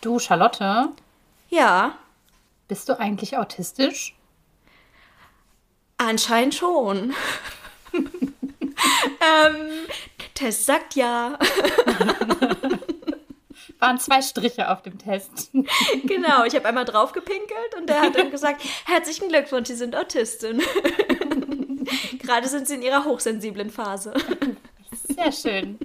Du, Charlotte, Ja, bist du eigentlich autistisch? anscheinend schon. ähm, Test sagt ja. Waren zwei Striche auf dem Test. genau, ich habe einmal drauf gepinkelt und der hat dann gesagt, herzlichen Glückwunsch, Sie sind Autistin. Gerade sind Sie in Ihrer hochsensiblen Phase. Sehr schön.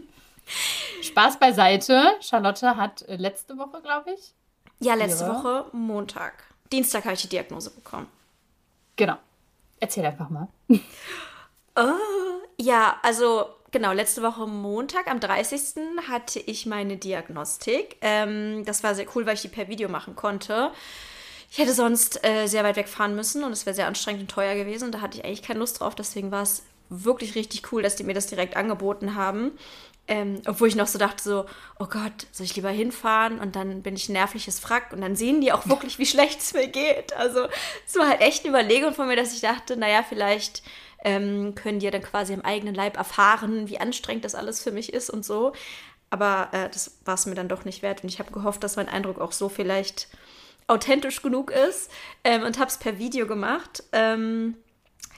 Spaß beiseite. Charlotte hat äh, letzte Woche, glaube ich. Ja, letzte Ja. Woche Montag. Dienstag habe ich die Diagnose bekommen. Genau. Erzähl einfach mal. Ja, also genau, letzte Woche Montag, am 30. hatte ich meine Diagnostik. Ähm, das war sehr cool, weil ich die per Video machen konnte. Ich hätte sonst äh, sehr weit wegfahren müssen und es wäre sehr anstrengend und teuer gewesen. Da hatte ich eigentlich keine Lust drauf. Deswegen war es wirklich richtig cool, dass die mir das direkt angeboten haben. Ähm, obwohl ich noch so dachte, so, oh Gott, soll ich lieber hinfahren? Und dann bin ich ein nervliches Frack. Und dann sehen die auch wirklich, wie schlecht es mir geht. Also es war halt echt eine Überlegung von mir, dass ich dachte, naja, vielleicht ähm, können die ja dann quasi im eigenen Leib erfahren, wie anstrengend das alles für mich ist und so. Aber äh, das war es mir dann doch nicht wert. Und ich habe gehofft, dass mein Eindruck auch so vielleicht authentisch genug ist ähm, und habe es per Video gemacht. Ähm,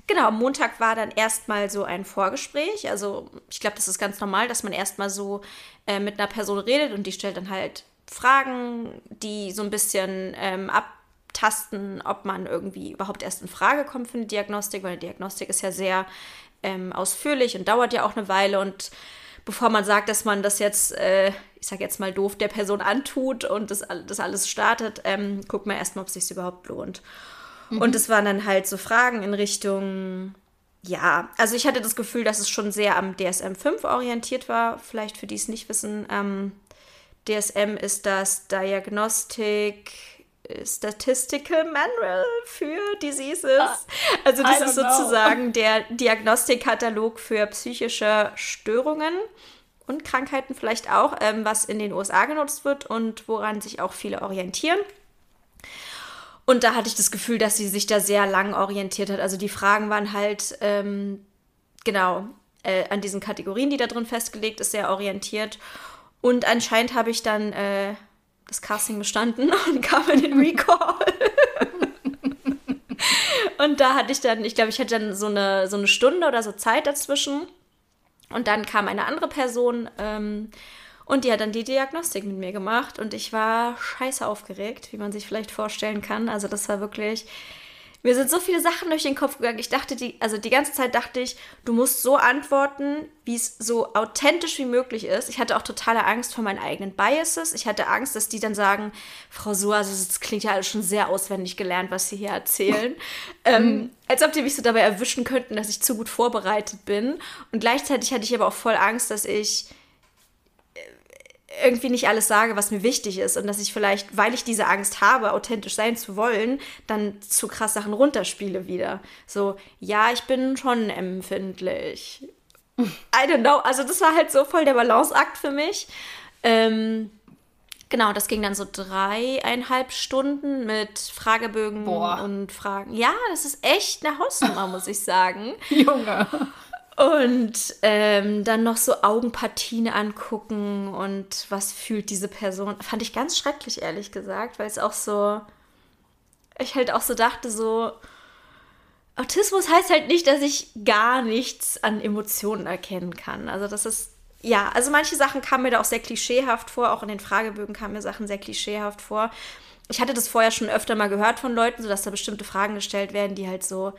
genau, am Montag war dann erstmal so ein Vorgespräch. Also ich glaube, das ist ganz normal, dass man erstmal so äh, mit einer Person redet und die stellt dann halt Fragen, die so ein bisschen ähm, abtasten, ob man irgendwie überhaupt erst in Frage kommt für eine Diagnostik, weil eine Diagnostik ist ja sehr ähm, ausführlich und dauert ja auch eine Weile und bevor man sagt, dass man das jetzt, äh, ich sag jetzt mal doof, der Person antut und das, das alles startet, ähm, guckt man erstmal, ob es sich überhaupt lohnt. Und es waren dann halt so Fragen in Richtung, ja, also ich hatte das Gefühl, dass es schon sehr am DSM 5 orientiert war. Vielleicht für die es nicht wissen, ähm, DSM ist das Diagnostic Statistical Manual für Diseases. Also das ist don't know. sozusagen der Diagnostikkatalog für psychische Störungen und Krankheiten vielleicht auch, ähm, was in den USA genutzt wird und woran sich auch viele orientieren. Und da hatte ich das Gefühl, dass sie sich da sehr lang orientiert hat. Also die Fragen waren halt, ähm, genau, äh, an diesen Kategorien, die da drin festgelegt ist, sehr orientiert. Und anscheinend habe ich dann äh, das Casting bestanden und kam in den Recall. und da hatte ich dann, ich glaube, ich hatte dann so eine, so eine Stunde oder so Zeit dazwischen. Und dann kam eine andere Person ähm, und die hat dann die Diagnostik mit mir gemacht und ich war scheiße aufgeregt, wie man sich vielleicht vorstellen kann. Also das war wirklich, mir sind so viele Sachen durch den Kopf gegangen. Ich dachte, die, also die ganze Zeit dachte ich, du musst so antworten, wie es so authentisch wie möglich ist. Ich hatte auch totale Angst vor meinen eigenen Biases. Ich hatte Angst, dass die dann sagen, Frau Suhr, also das klingt ja alles schon sehr auswendig gelernt, was Sie hier erzählen. ähm, als ob die mich so dabei erwischen könnten, dass ich zu gut vorbereitet bin. Und gleichzeitig hatte ich aber auch voll Angst, dass ich irgendwie nicht alles sage, was mir wichtig ist und dass ich vielleicht, weil ich diese Angst habe, authentisch sein zu wollen, dann zu krass Sachen runterspiele wieder. So, ja, ich bin schon empfindlich. I don't know. Also das war halt so voll der Balanceakt für mich. Ähm, genau, das ging dann so dreieinhalb Stunden mit Fragebögen Boah. und Fragen. Ja, das ist echt eine Hausnummer, muss ich sagen. Junge. Und ähm, dann noch so Augenpartien angucken und was fühlt diese Person. Fand ich ganz schrecklich, ehrlich gesagt, weil es auch so, ich halt auch so dachte, so, Autismus heißt halt nicht, dass ich gar nichts an Emotionen erkennen kann. Also das ist, ja, also manche Sachen kamen mir da auch sehr klischeehaft vor, auch in den Fragebögen kamen mir Sachen sehr klischeehaft vor. Ich hatte das vorher schon öfter mal gehört von Leuten, sodass da bestimmte Fragen gestellt werden, die halt so,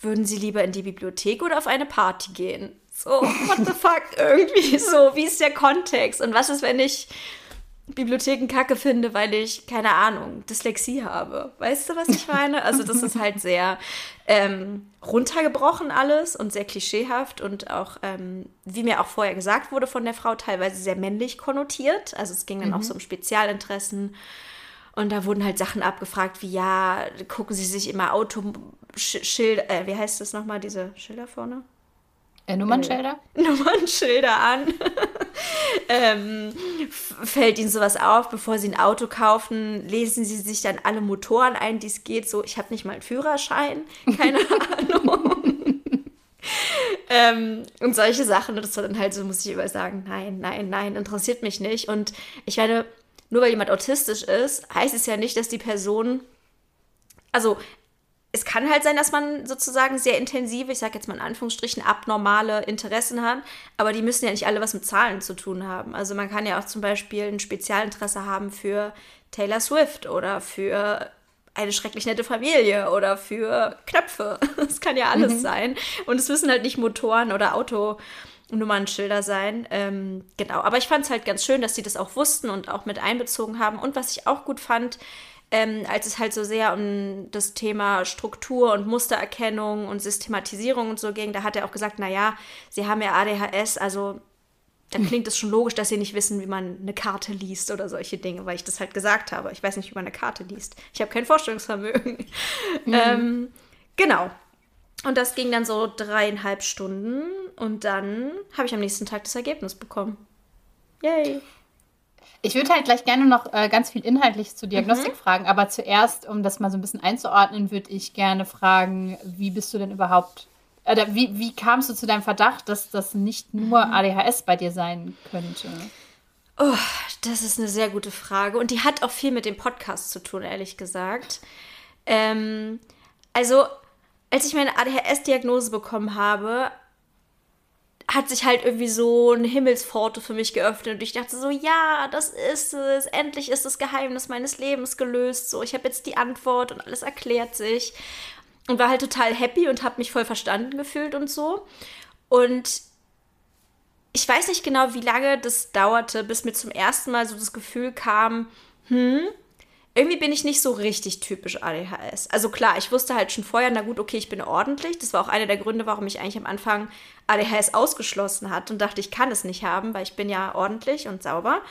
würden Sie lieber in die Bibliothek oder auf eine Party gehen? So, what the fuck, irgendwie so, wie ist der Kontext? Und was ist, wenn ich Bibliotheken kacke finde, weil ich, keine Ahnung, Dyslexie habe? Weißt du, was ich meine? Also, das ist halt sehr ähm, runtergebrochen alles und sehr klischeehaft und auch, ähm, wie mir auch vorher gesagt wurde von der Frau, teilweise sehr männlich konnotiert. Also, es ging dann auch so um Spezialinteressen. Und da wurden halt Sachen abgefragt, wie ja, gucken Sie sich immer Autoschilder, äh, wie heißt das nochmal, diese Schilder vorne? Äh, Nummernschilder? Nummernschilder an. ähm, fällt Ihnen sowas auf, bevor Sie ein Auto kaufen? Lesen Sie sich dann alle Motoren ein, die es geht? So, ich habe nicht mal einen Führerschein, keine Ahnung. ähm, und solche Sachen. Und das war dann halt so, muss ich immer sagen, nein, nein, nein, interessiert mich nicht. Und ich meine, nur weil jemand autistisch ist, heißt es ja nicht, dass die Person, also es kann halt sein, dass man sozusagen sehr intensive, ich sage jetzt mal in Anführungsstrichen, abnormale Interessen hat, aber die müssen ja nicht alle was mit Zahlen zu tun haben. Also man kann ja auch zum Beispiel ein Spezialinteresse haben für Taylor Swift oder für eine schrecklich nette Familie oder für Knöpfe. Das kann ja alles mhm. sein. Und es müssen halt nicht Motoren oder Autonummernschilder sein. Ähm, genau, aber ich fand es halt ganz schön, dass sie das auch wussten und auch mit einbezogen haben. Und was ich auch gut fand, ähm, als es halt so sehr um das Thema Struktur und Mustererkennung und Systematisierung und so ging, da hat er auch gesagt, naja, sie haben ja ADHS, also dann klingt es schon logisch, dass sie nicht wissen, wie man eine Karte liest oder solche Dinge, weil ich das halt gesagt habe. Ich weiß nicht, wie man eine Karte liest. Ich habe kein Vorstellungsvermögen. Mhm. Ähm, genau. Und das ging dann so dreieinhalb Stunden und dann habe ich am nächsten Tag das Ergebnis bekommen. Yay. Ich würde halt gleich gerne noch äh, ganz viel inhaltlich zur Diagnostik mhm. fragen, aber zuerst, um das mal so ein bisschen einzuordnen, würde ich gerne fragen, wie bist du denn überhaupt oder wie, wie kamst du zu deinem Verdacht, dass das nicht nur mhm. ADHS bei dir sein könnte? Oh, das ist eine sehr gute Frage. Und die hat auch viel mit dem Podcast zu tun, ehrlich gesagt. Ähm, also, als ich meine ADHS-Diagnose bekommen habe, hat sich halt irgendwie so eine Himmelspforte für mich geöffnet und ich dachte so, ja, das ist es, endlich ist das Geheimnis meines Lebens gelöst, so, ich habe jetzt die Antwort und alles erklärt sich. Und war halt total happy und habe mich voll verstanden gefühlt und so. Und ich weiß nicht genau, wie lange das dauerte, bis mir zum ersten Mal so das Gefühl kam, hm, irgendwie bin ich nicht so richtig typisch ADHS. Also klar, ich wusste halt schon vorher, na gut, okay, ich bin ordentlich. Das war auch einer der Gründe, warum ich eigentlich am Anfang ADHS ausgeschlossen hat und dachte, ich kann es nicht haben, weil ich bin ja ordentlich und sauber.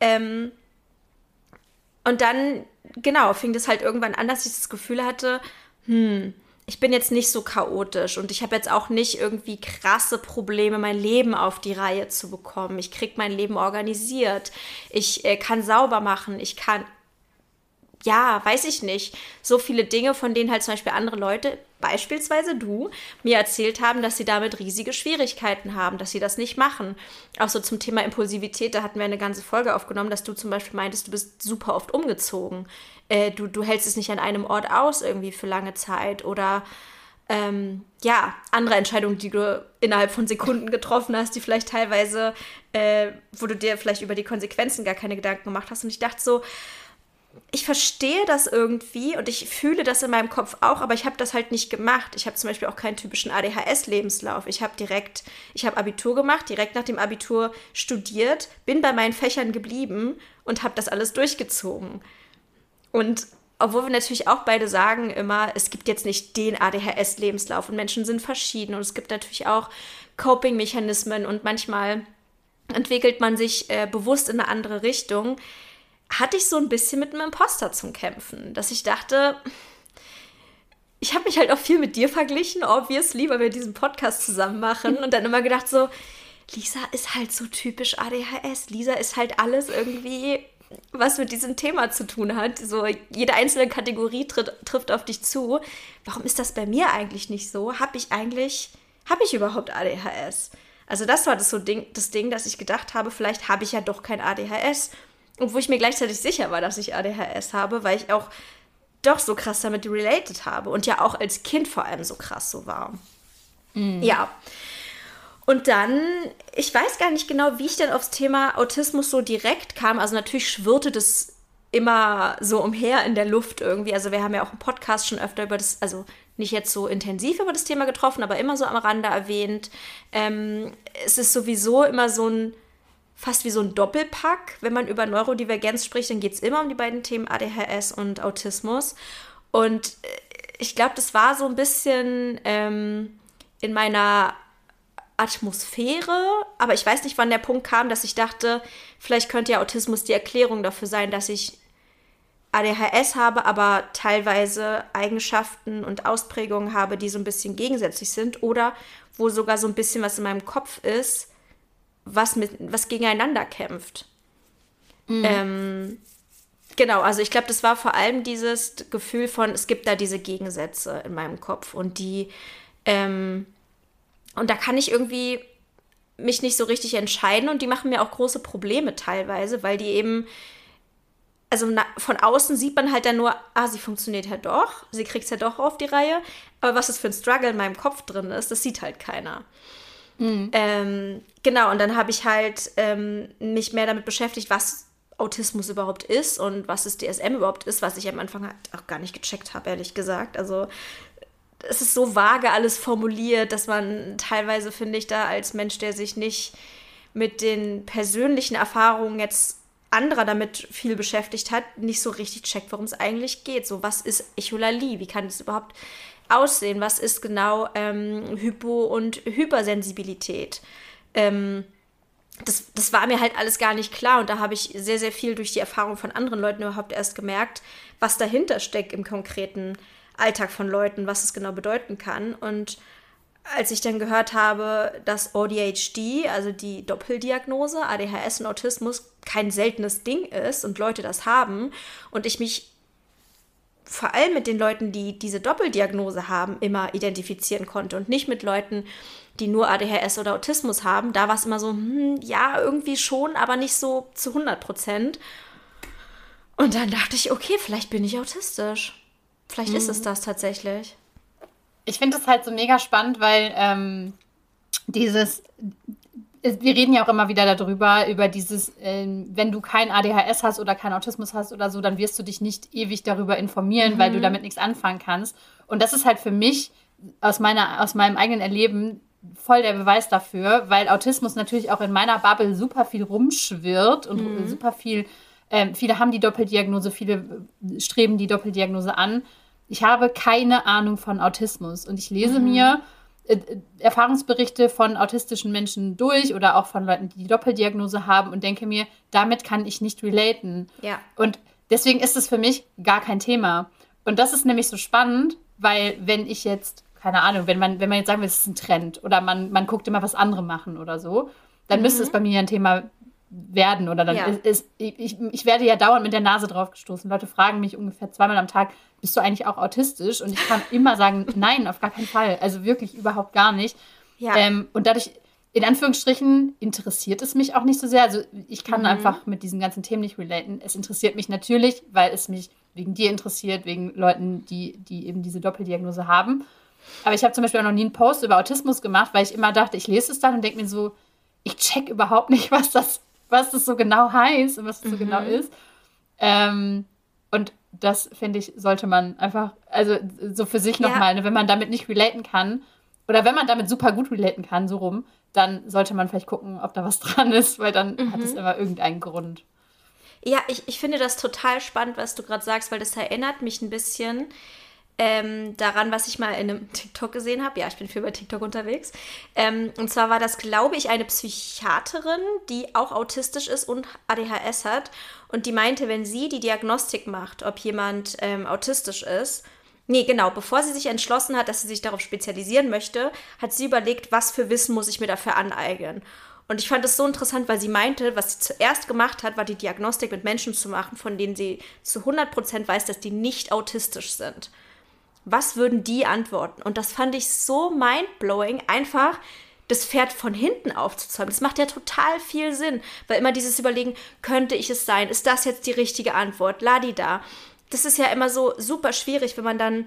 Ähm, und dann, genau, fing das halt irgendwann an, dass ich das Gefühl hatte, hm, ich bin jetzt nicht so chaotisch und ich habe jetzt auch nicht irgendwie krasse Probleme, mein Leben auf die Reihe zu bekommen. Ich kriege mein Leben organisiert. Ich äh, kann sauber machen. Ich kann, ja, weiß ich nicht, so viele Dinge, von denen halt zum Beispiel andere Leute, beispielsweise du, mir erzählt haben, dass sie damit riesige Schwierigkeiten haben, dass sie das nicht machen. Auch so zum Thema Impulsivität, da hatten wir eine ganze Folge aufgenommen, dass du zum Beispiel meintest, du bist super oft umgezogen äh, du, du hältst es nicht an einem Ort aus irgendwie für lange Zeit oder ähm, ja, andere Entscheidungen, die du innerhalb von Sekunden getroffen hast, die vielleicht teilweise, äh, wo du dir vielleicht über die Konsequenzen gar keine Gedanken gemacht hast. Und ich dachte so, ich verstehe das irgendwie und ich fühle das in meinem Kopf auch, aber ich habe das halt nicht gemacht. Ich habe zum Beispiel auch keinen typischen ADHS-Lebenslauf. Ich habe direkt, ich habe Abitur gemacht, direkt nach dem Abitur studiert, bin bei meinen Fächern geblieben und habe das alles durchgezogen. Und obwohl wir natürlich auch beide sagen immer, es gibt jetzt nicht den ADHS-Lebenslauf und Menschen sind verschieden und es gibt natürlich auch Coping-Mechanismen und manchmal entwickelt man sich äh, bewusst in eine andere Richtung, hatte ich so ein bisschen mit einem Imposter zum Kämpfen, dass ich dachte, ich habe mich halt auch viel mit dir verglichen, obviously, weil wir diesen Podcast zusammen machen und dann immer gedacht so, Lisa ist halt so typisch ADHS. Lisa ist halt alles irgendwie was mit diesem Thema zu tun hat. So jede einzelne Kategorie tritt, trifft auf dich zu. Warum ist das bei mir eigentlich nicht so? Habe ich eigentlich, habe ich überhaupt ADHS? Also das war das so Ding, das Ding, dass ich gedacht habe, vielleicht habe ich ja doch kein ADHS. Und wo ich mir gleichzeitig sicher war, dass ich ADHS habe, weil ich auch doch so krass damit related habe und ja auch als Kind vor allem so krass so war. Mhm. Ja. Und dann, ich weiß gar nicht genau, wie ich denn aufs Thema Autismus so direkt kam. Also natürlich schwirrte das immer so umher in der Luft irgendwie. Also wir haben ja auch im Podcast schon öfter über das, also nicht jetzt so intensiv über das Thema getroffen, aber immer so am Rande erwähnt. Ähm, es ist sowieso immer so ein, fast wie so ein Doppelpack. Wenn man über Neurodivergenz spricht, dann geht es immer um die beiden Themen ADHS und Autismus. Und äh, ich glaube, das war so ein bisschen ähm, in meiner Atmosphäre, aber ich weiß nicht, wann der Punkt kam, dass ich dachte, vielleicht könnte ja Autismus die Erklärung dafür sein, dass ich ADHS habe, aber teilweise Eigenschaften und Ausprägungen habe, die so ein bisschen gegensätzlich sind oder wo sogar so ein bisschen was in meinem Kopf ist, was, mit, was gegeneinander kämpft. Mhm. Ähm, genau, also ich glaube, das war vor allem dieses Gefühl von, es gibt da diese Gegensätze in meinem Kopf und die ähm, und da kann ich irgendwie mich nicht so richtig entscheiden und die machen mir auch große Probleme teilweise, weil die eben also na, von außen sieht man halt dann nur, ah, sie funktioniert ja doch, sie kriegt es ja doch auf die Reihe. Aber was es für ein Struggle in meinem Kopf drin ist, das sieht halt keiner. Mhm. Ähm, genau, und dann habe ich halt ähm, mich mehr damit beschäftigt, was Autismus überhaupt ist und was das DSM überhaupt ist, was ich am Anfang halt auch gar nicht gecheckt habe, ehrlich gesagt. Also es ist so vage alles formuliert, dass man teilweise, finde ich, da als Mensch, der sich nicht mit den persönlichen Erfahrungen jetzt anderer damit viel beschäftigt hat, nicht so richtig checkt, worum es eigentlich geht. So, was ist Echolalie? Wie kann es überhaupt aussehen? Was ist genau ähm, Hypo- und Hypersensibilität? Ähm, das, das war mir halt alles gar nicht klar und da habe ich sehr, sehr viel durch die Erfahrung von anderen Leuten überhaupt erst gemerkt, was dahinter steckt im konkreten Alltag von Leuten, was es genau bedeuten kann. Und als ich dann gehört habe, dass ODHD, also die Doppeldiagnose, ADHS und Autismus, kein seltenes Ding ist und Leute das haben und ich mich vor allem mit den Leuten, die diese Doppeldiagnose haben, immer identifizieren konnte und nicht mit Leuten, die nur ADHS oder Autismus haben. Da war es immer so, hm, ja, irgendwie schon, aber nicht so zu 100 Prozent. Und dann dachte ich, okay, vielleicht bin ich autistisch. Vielleicht mhm. ist es mhm. das tatsächlich. Ich finde es halt so mega spannend, weil ähm, dieses, wir reden ja auch immer wieder darüber, über dieses, äh, wenn du kein ADHS hast oder kein Autismus hast oder so, dann wirst du dich nicht ewig darüber informieren, mhm. weil du mhm. damit nichts anfangen kannst. Und das ist halt für mich aus, meiner, aus meinem eigenen Erleben voll der Beweis dafür, weil Autismus natürlich auch in meiner Bubble super viel rumschwirrt und mhm. super viel, äh, viele haben die Doppeldiagnose, viele streben die Doppeldiagnose an. Ich habe keine Ahnung von Autismus und ich lese mhm. mir äh, Erfahrungsberichte von autistischen Menschen durch oder auch von Leuten, die die Doppeldiagnose haben und denke mir, damit kann ich nicht relaten. Ja. Und deswegen ist es für mich gar kein Thema. Und das ist nämlich so spannend, weil wenn ich jetzt, keine Ahnung, wenn man, wenn man jetzt sagen will, es ist ein Trend oder man, man guckt immer, was andere machen oder so, dann mhm. müsste es bei mir ein Thema werden oder dann ja. ist, ist ich, ich werde ja dauernd mit der Nase drauf gestoßen. Leute fragen mich ungefähr zweimal am Tag, bist du eigentlich auch autistisch? Und ich kann immer sagen, nein, auf gar keinen Fall. Also wirklich überhaupt gar nicht. Ja. Ähm, und dadurch, in Anführungsstrichen, interessiert es mich auch nicht so sehr. Also ich kann mhm. einfach mit diesen ganzen Themen nicht relaten. Es interessiert mich natürlich, weil es mich wegen dir interessiert, wegen Leuten, die, die eben diese Doppeldiagnose haben. Aber ich habe zum Beispiel auch noch nie einen Post über Autismus gemacht, weil ich immer dachte, ich lese es dann und denke mir so, ich check überhaupt nicht, was das, was das so genau heißt und was das mhm. so genau ist. Ähm, und das finde ich, sollte man einfach, also so für sich nochmal, ja. ne, wenn man damit nicht relaten kann oder wenn man damit super gut relaten kann, so rum, dann sollte man vielleicht gucken, ob da was dran ist, weil dann mhm. hat es immer irgendeinen Grund. Ja, ich, ich finde das total spannend, was du gerade sagst, weil das erinnert mich ein bisschen ähm, daran, was ich mal in einem TikTok gesehen habe. Ja, ich bin viel bei TikTok unterwegs. Ähm, und zwar war das, glaube ich, eine Psychiaterin, die auch autistisch ist und ADHS hat. Und die meinte, wenn sie die Diagnostik macht, ob jemand ähm, autistisch ist, Nee, genau. Bevor sie sich entschlossen hat, dass sie sich darauf spezialisieren möchte, hat sie überlegt, was für Wissen muss ich mir dafür aneignen. Und ich fand es so interessant, weil sie meinte, was sie zuerst gemacht hat, war die Diagnostik mit Menschen zu machen, von denen sie zu 100% weiß, dass die nicht autistisch sind was würden die antworten? Und das fand ich so mindblowing, einfach das Pferd von hinten aufzuzäumen. Das macht ja total viel Sinn, weil immer dieses Überlegen, könnte ich es sein? Ist das jetzt die richtige Antwort? Ladi da. Das ist ja immer so super schwierig, wenn man dann,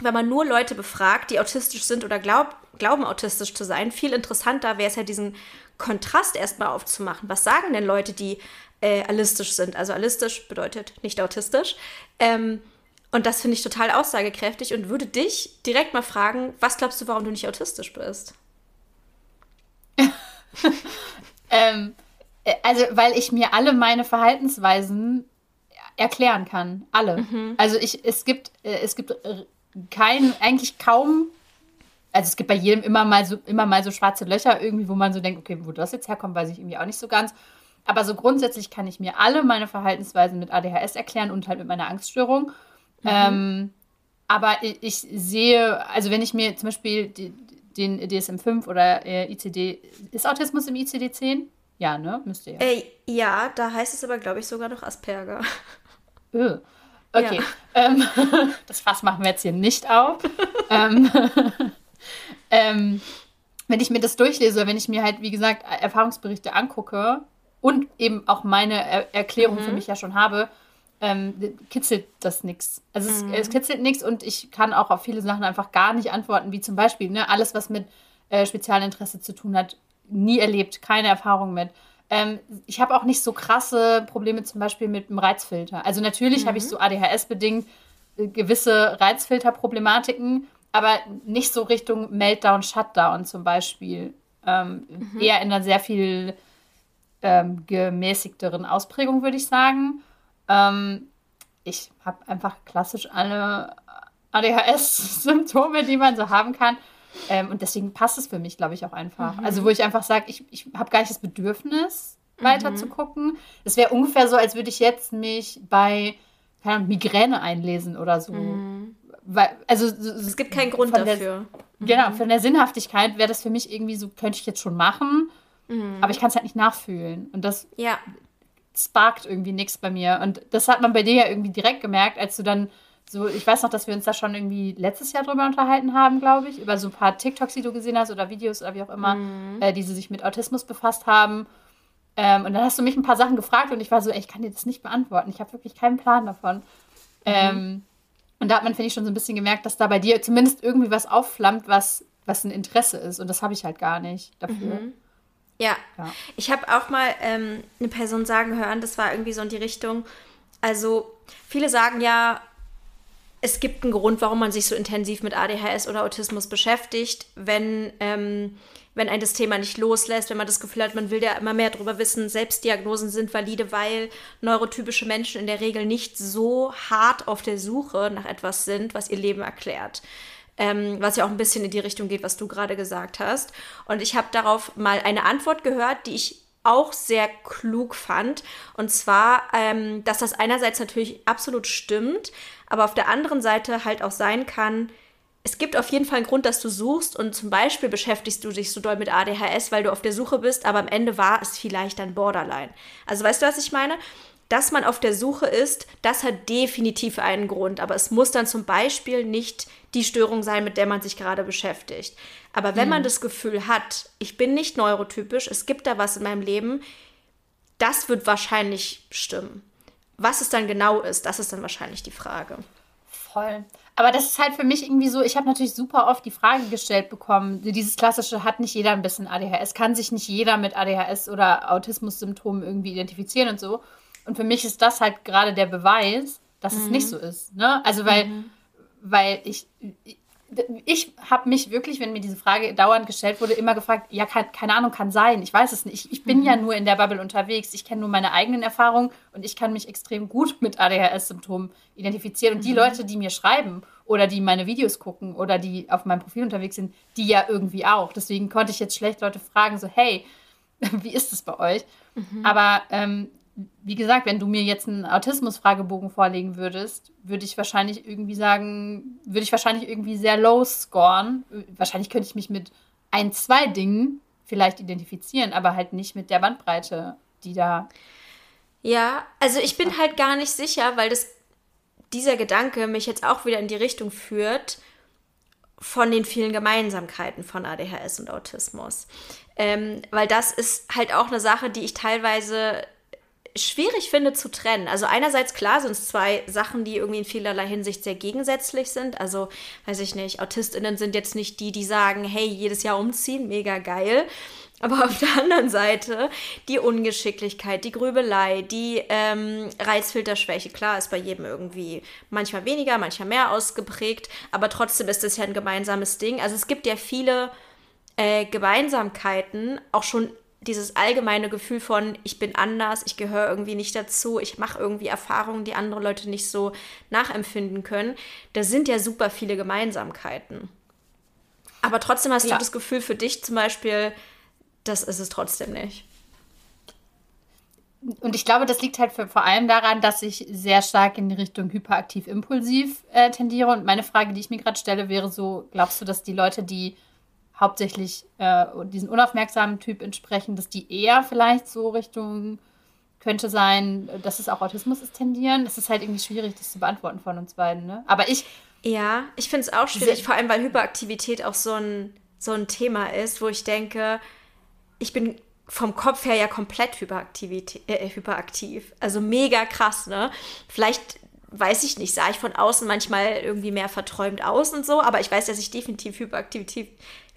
wenn man nur Leute befragt, die autistisch sind oder glaub, glauben, autistisch zu sein. Viel interessanter wäre es ja, diesen Kontrast erstmal aufzumachen. Was sagen denn Leute, die äh, allistisch sind? Also allistisch bedeutet nicht autistisch. Ähm, und das finde ich total aussagekräftig und würde dich direkt mal fragen, was glaubst du, warum du nicht autistisch bist? ähm, äh, also, weil ich mir alle meine Verhaltensweisen erklären kann. Alle. Mhm. Also ich, es gibt, äh, es gibt kein, eigentlich kaum, also es gibt bei jedem immer mal so, immer mal so schwarze Löcher irgendwie, wo man so denkt, okay, wo das jetzt herkommt, weiß ich irgendwie auch nicht so ganz. Aber so grundsätzlich kann ich mir alle meine Verhaltensweisen mit ADHS erklären und halt mit meiner Angststörung. Mhm. Ähm, aber ich, ich, sehe, also wenn ich mir zum Beispiel die, den DSM-5 oder äh, ICD, ist Autismus im ICD-10? Ja, ne? Müsste ja. Äh, ja, da heißt es aber, glaube ich, sogar noch Asperger. Öh. Okay, ja. ähm, das Fass machen wir jetzt hier nicht auf. ähm, ähm, wenn ich mir das durchlese, wenn ich mir halt, wie gesagt, Erfahrungsberichte angucke und eben auch meine er Erklärung mhm. für mich ja schon habe, ähm, kitzelt das nichts. Also mhm. es, es, kitzelt nichts und ich kann auch auf viele Sachen einfach gar nicht antworten, wie zum Beispiel ne, alles, was mit äh, Spezialinteresse zu tun hat, nie erlebt, keine Erfahrung mit. Ähm, ich habe auch nicht so krasse Probleme zum Beispiel mit dem Reizfilter. Also natürlich mhm. habe ich so ADHS-bedingt äh, gewisse Reizfilter-Problematiken, aber nicht so Richtung Meltdown, Shutdown zum Beispiel. Ähm, mhm. Eher in einer sehr viel ähm, gemäßigteren Ausprägung, würde ich sagen. Ähm, ich habe einfach klassisch alle ADHS-Symptome, die man so haben kann. Ähm, und deswegen passt es für mich, glaube ich, auch einfach. Mhm. Also, wo ich einfach sage, ich, ich habe gar nicht das Bedürfnis, weiter mhm. zu gucken. Es wäre ungefähr so, als würde ich jetzt mich bei keine Ahnung, Migräne einlesen oder so. Mhm. Weil, also, es gibt keinen Grund dafür. Der, genau, mhm. von der Sinnhaftigkeit wäre das für mich irgendwie so, könnte ich jetzt schon machen, mhm. aber ich kann es halt nicht nachfühlen. Und das ja. Sparkt irgendwie nichts bei mir. Und das hat man bei dir ja irgendwie direkt gemerkt, als du dann so, ich weiß noch, dass wir uns da schon irgendwie letztes Jahr drüber unterhalten haben, glaube ich, über so ein paar TikToks, die du gesehen hast oder Videos oder wie auch immer, mhm. äh, die sie sich mit Autismus befasst haben. Ähm, und dann hast du mich ein paar Sachen gefragt und ich war so, ey, ich kann dir das nicht beantworten. Ich habe wirklich keinen Plan davon. Mhm. Ähm, und da hat man, finde ich, schon so ein bisschen gemerkt, dass da bei dir zumindest irgendwie was aufflammt, was, was ein Interesse ist. Und das habe ich halt gar nicht dafür. Mhm. Ja. ja. ich habe auch mal ähm, eine Person sagen hören, das war irgendwie so in die Richtung. Also, viele sagen ja, es gibt einen Grund, warum man sich so intensiv mit ADHS oder Autismus beschäftigt, wenn, ähm, wenn ein das Thema nicht loslässt, wenn man das Gefühl hat, man will ja immer mehr darüber wissen. Selbstdiagnosen sind valide, weil neurotypische Menschen in der Regel nicht so hart auf der Suche nach etwas sind, was ihr Leben erklärt. Ähm, was ja auch ein bisschen in die Richtung geht, was du gerade gesagt hast. Und ich habe darauf mal eine Antwort gehört, die ich auch sehr klug fand. Und zwar, ähm, dass das einerseits natürlich absolut stimmt, aber auf der anderen Seite halt auch sein kann, es gibt auf jeden Fall einen Grund, dass du suchst und zum Beispiel beschäftigst du dich so doll mit ADHS, weil du auf der Suche bist, aber am Ende war es vielleicht dann Borderline. Also weißt du, was ich meine? Dass man auf der Suche ist, das hat definitiv einen Grund, aber es muss dann zum Beispiel nicht die Störung sein, mit der man sich gerade beschäftigt. Aber wenn mhm. man das Gefühl hat, ich bin nicht neurotypisch, es gibt da was in meinem Leben, das wird wahrscheinlich stimmen. Was es dann genau ist, das ist dann wahrscheinlich die Frage. Voll. Aber das ist halt für mich irgendwie so, ich habe natürlich super oft die Frage gestellt bekommen, dieses klassische, hat nicht jeder ein bisschen ADHS, kann sich nicht jeder mit ADHS oder Autismus-Symptomen irgendwie identifizieren und so. Und für mich ist das halt gerade der Beweis, dass mhm. es nicht so ist. Ne? Also weil, mhm. weil ich, ich habe mich wirklich, wenn mir diese Frage dauernd gestellt wurde, immer gefragt, ja, kann, keine Ahnung, kann sein, ich weiß es nicht. Ich, ich bin mhm. ja nur in der Bubble unterwegs, ich kenne nur meine eigenen Erfahrungen und ich kann mich extrem gut mit ADHS-Symptomen identifizieren. Und die mhm. Leute, die mir schreiben oder die meine Videos gucken oder die auf meinem Profil unterwegs sind, die ja irgendwie auch. Deswegen konnte ich jetzt schlecht Leute fragen, so, hey, wie ist es bei euch? Mhm. Aber ähm, wie gesagt, wenn du mir jetzt einen Autismus-Fragebogen vorlegen würdest, würde ich wahrscheinlich irgendwie sagen, würde ich wahrscheinlich irgendwie sehr low scoren. Wahrscheinlich könnte ich mich mit ein, zwei Dingen vielleicht identifizieren, aber halt nicht mit der Bandbreite, die da. Ja, also ich bin halt gar nicht sicher, weil das, dieser Gedanke mich jetzt auch wieder in die Richtung führt von den vielen Gemeinsamkeiten von ADHS und Autismus. Ähm, weil das ist halt auch eine Sache, die ich teilweise schwierig finde zu trennen. Also einerseits klar sind es zwei Sachen, die irgendwie in vielerlei Hinsicht sehr gegensätzlich sind. Also weiß ich nicht, Autistinnen sind jetzt nicht die, die sagen, hey, jedes Jahr umziehen, mega geil. Aber auf der anderen Seite die Ungeschicklichkeit, die Grübelei, die ähm, Reizfilterschwäche, klar, ist bei jedem irgendwie manchmal weniger, manchmal mehr ausgeprägt, aber trotzdem ist das ja ein gemeinsames Ding. Also es gibt ja viele äh, Gemeinsamkeiten, auch schon dieses allgemeine Gefühl von, ich bin anders, ich gehöre irgendwie nicht dazu, ich mache irgendwie Erfahrungen, die andere Leute nicht so nachempfinden können, da sind ja super viele Gemeinsamkeiten. Aber trotzdem hast Klar. du das Gefühl für dich zum Beispiel, das ist es trotzdem nicht. Und ich glaube, das liegt halt für, vor allem daran, dass ich sehr stark in die Richtung hyperaktiv-impulsiv äh, tendiere. Und meine Frage, die ich mir gerade stelle, wäre so, glaubst du, dass die Leute, die hauptsächlich äh, diesen unaufmerksamen Typ entsprechen, dass die eher vielleicht so Richtung könnte sein, dass es auch Autismus ist tendieren. Es ist halt irgendwie schwierig, das zu beantworten von uns beiden. Ne? Aber ich. Ja, ich finde es auch schwierig, vor allem weil Hyperaktivität auch so ein, so ein Thema ist, wo ich denke, ich bin vom Kopf her ja komplett äh, hyperaktiv. Also mega krass, ne? Vielleicht weiß ich nicht, sah ich von außen manchmal irgendwie mehr verträumt aus und so, aber ich weiß, dass ich definitiv hyperaktiv,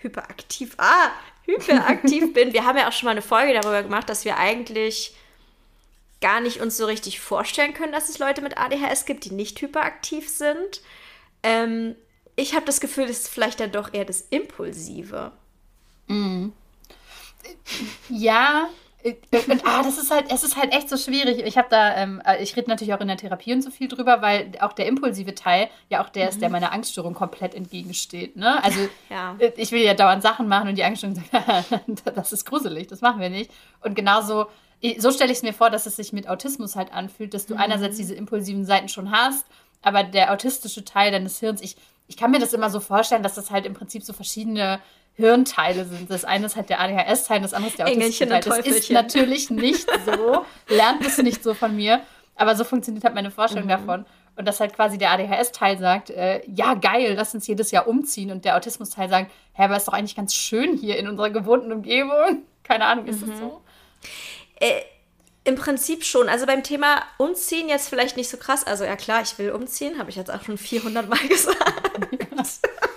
hyperaktiv, ah, hyperaktiv bin. Wir haben ja auch schon mal eine Folge darüber gemacht, dass wir eigentlich gar nicht uns so richtig vorstellen können, dass es Leute mit ADHS gibt, die nicht hyperaktiv sind. Ähm, ich habe das Gefühl, es ist vielleicht dann doch eher das Impulsive. Mhm. Ja, und, ah, das ist halt, es ist halt echt so schwierig. Ich habe da, ähm, äh, ich rede natürlich auch in der Therapie und so viel drüber, weil auch der impulsive Teil ja auch der mhm. ist, der mhm. meiner Angststörung komplett entgegensteht. Ne? Also ja. Äh, ich will ja dauernd Sachen machen und die Angststörung sagt, das ist gruselig, das machen wir nicht. Und genauso, so stelle ich es mir vor, dass es sich mit Autismus halt anfühlt, dass du mhm. einerseits diese impulsiven Seiten schon hast, aber der autistische Teil deines Hirns, ich, ich kann mir das immer so vorstellen, dass das halt im Prinzip so verschiedene Hirnteile sind. Das eine ist halt der ADHS-Teil, das andere ist der autistische Teil. Das ist natürlich nicht so. Lernt es nicht so von mir. Aber so funktioniert halt meine Vorstellung mhm. davon. Und dass halt quasi der ADHS-Teil sagt, äh, ja, geil, lass uns jedes Jahr umziehen. Und der Autismus-Teil sagt, hä, aber ist doch eigentlich ganz schön hier in unserer gewohnten Umgebung. Keine Ahnung, ist mhm. das so? Äh, Im Prinzip schon. Also beim Thema Umziehen jetzt vielleicht nicht so krass. Also ja klar, ich will umziehen, habe ich jetzt auch schon 400 Mal gesagt. Ja.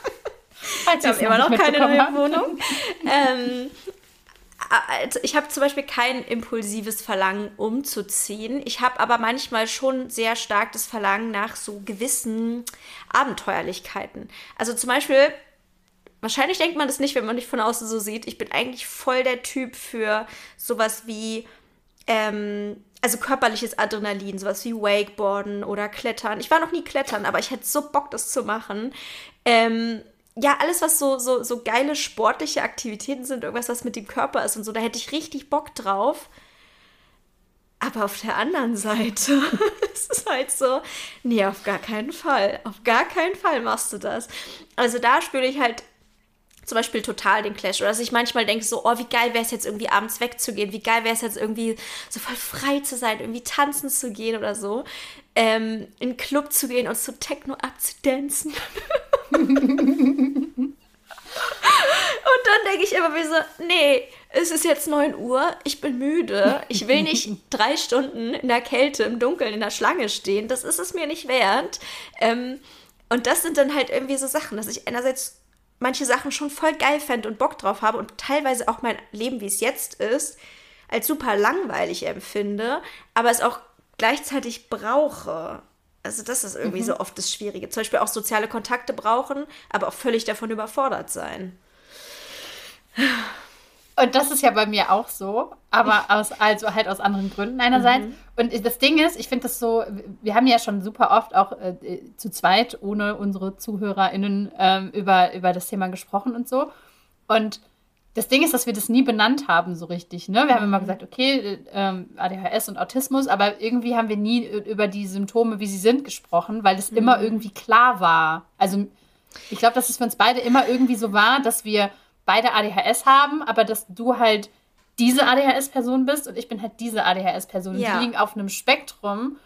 Ich habe immer noch keine neue Wohnung. ähm, also ich habe zum Beispiel kein impulsives Verlangen umzuziehen. Ich habe aber manchmal schon sehr stark das Verlangen nach so gewissen Abenteuerlichkeiten. Also zum Beispiel, wahrscheinlich denkt man das nicht, wenn man dich von außen so sieht. Ich bin eigentlich voll der Typ für sowas wie, ähm, also körperliches Adrenalin, sowas wie Wakeboarden oder Klettern. Ich war noch nie klettern, aber ich hätte so Bock, das zu machen. Ähm, ja, alles, was so, so, so geile sportliche Aktivitäten sind, irgendwas, was mit dem Körper ist und so, da hätte ich richtig Bock drauf. Aber auf der anderen Seite ist es halt so, nee, auf gar keinen Fall. Auf gar keinen Fall machst du das. Also da spüre ich halt zum Beispiel total den Clash. Oder dass ich manchmal denke so, oh, wie geil wäre es jetzt irgendwie abends wegzugehen, wie geil wäre es jetzt irgendwie so voll frei zu sein, irgendwie tanzen zu gehen oder so. Ähm, in einen Club zu gehen und zu Techno abzudancen. und dann denke ich immer wie so, nee, es ist jetzt 9 Uhr, ich bin müde, ich will nicht drei Stunden in der Kälte, im Dunkeln, in der Schlange stehen, das ist es mir nicht wert. Ähm, und das sind dann halt irgendwie so Sachen, dass ich einerseits manche Sachen schon voll geil fände und Bock drauf habe und teilweise auch mein Leben, wie es jetzt ist, als super langweilig empfinde, aber es auch gleichzeitig brauche. Also das ist irgendwie mhm. so oft das Schwierige. Zum Beispiel auch soziale Kontakte brauchen, aber auch völlig davon überfordert sein. Und das ist ja bei mir auch so, aber aus, also halt aus anderen Gründen einerseits. Mhm. Und das Ding ist, ich finde das so, wir haben ja schon super oft auch äh, zu zweit, ohne unsere ZuhörerInnen, ähm, über, über das Thema gesprochen und so. Und das Ding ist, dass wir das nie benannt haben so richtig. Ne? Wir haben immer mhm. gesagt, okay, ähm, ADHS und Autismus, aber irgendwie haben wir nie über die Symptome, wie sie sind, gesprochen, weil es mhm. immer irgendwie klar war. Also ich glaube, dass es für uns beide immer irgendwie so war, dass wir beide ADHS haben, aber dass du halt diese ADHS-Person bist und ich bin halt diese ADHS-Person. Ja. Die liegen auf einem Spektrum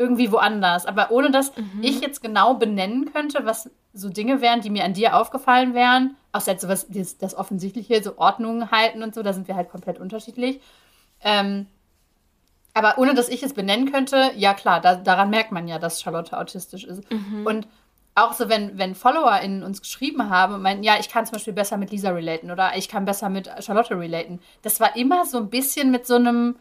irgendwie woanders. Aber ohne dass mhm. ich jetzt genau benennen könnte, was so Dinge wären, die mir an dir aufgefallen wären, außer jetzt sowas, das, das Offensichtliche, so Ordnungen halten und so, da sind wir halt komplett unterschiedlich. Ähm, aber ohne dass ich es benennen könnte, ja klar, da, daran merkt man ja, dass Charlotte autistisch ist. Mhm. Und auch so, wenn, wenn FollowerInnen uns geschrieben haben und meinen, ja, ich kann zum Beispiel besser mit Lisa relaten oder ich kann besser mit Charlotte relaten, das war immer so ein bisschen mit so einem,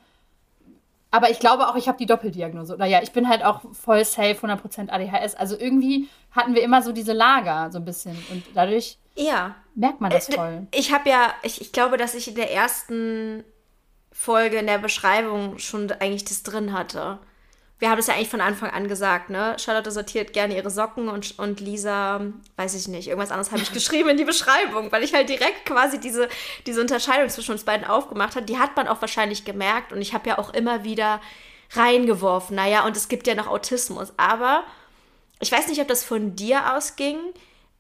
aber ich glaube auch, ich habe die Doppeldiagnose. Oder ja, ich bin halt auch voll safe, 100% ADHS. Also irgendwie hatten wir immer so diese Lager so ein bisschen. Und dadurch ja. merkt man das äh, voll. Ich habe ja, ich, ich glaube, dass ich in der ersten Folge in der Beschreibung schon eigentlich das drin hatte wir haben es ja eigentlich von Anfang an gesagt, ne? Charlotte sortiert gerne ihre Socken und, und Lisa, weiß ich nicht, irgendwas anderes habe ich geschrieben in die Beschreibung, weil ich halt direkt quasi diese, diese Unterscheidung zwischen uns beiden aufgemacht habe. Die hat man auch wahrscheinlich gemerkt und ich habe ja auch immer wieder reingeworfen, naja, und es gibt ja noch Autismus. Aber ich weiß nicht, ob das von dir ausging,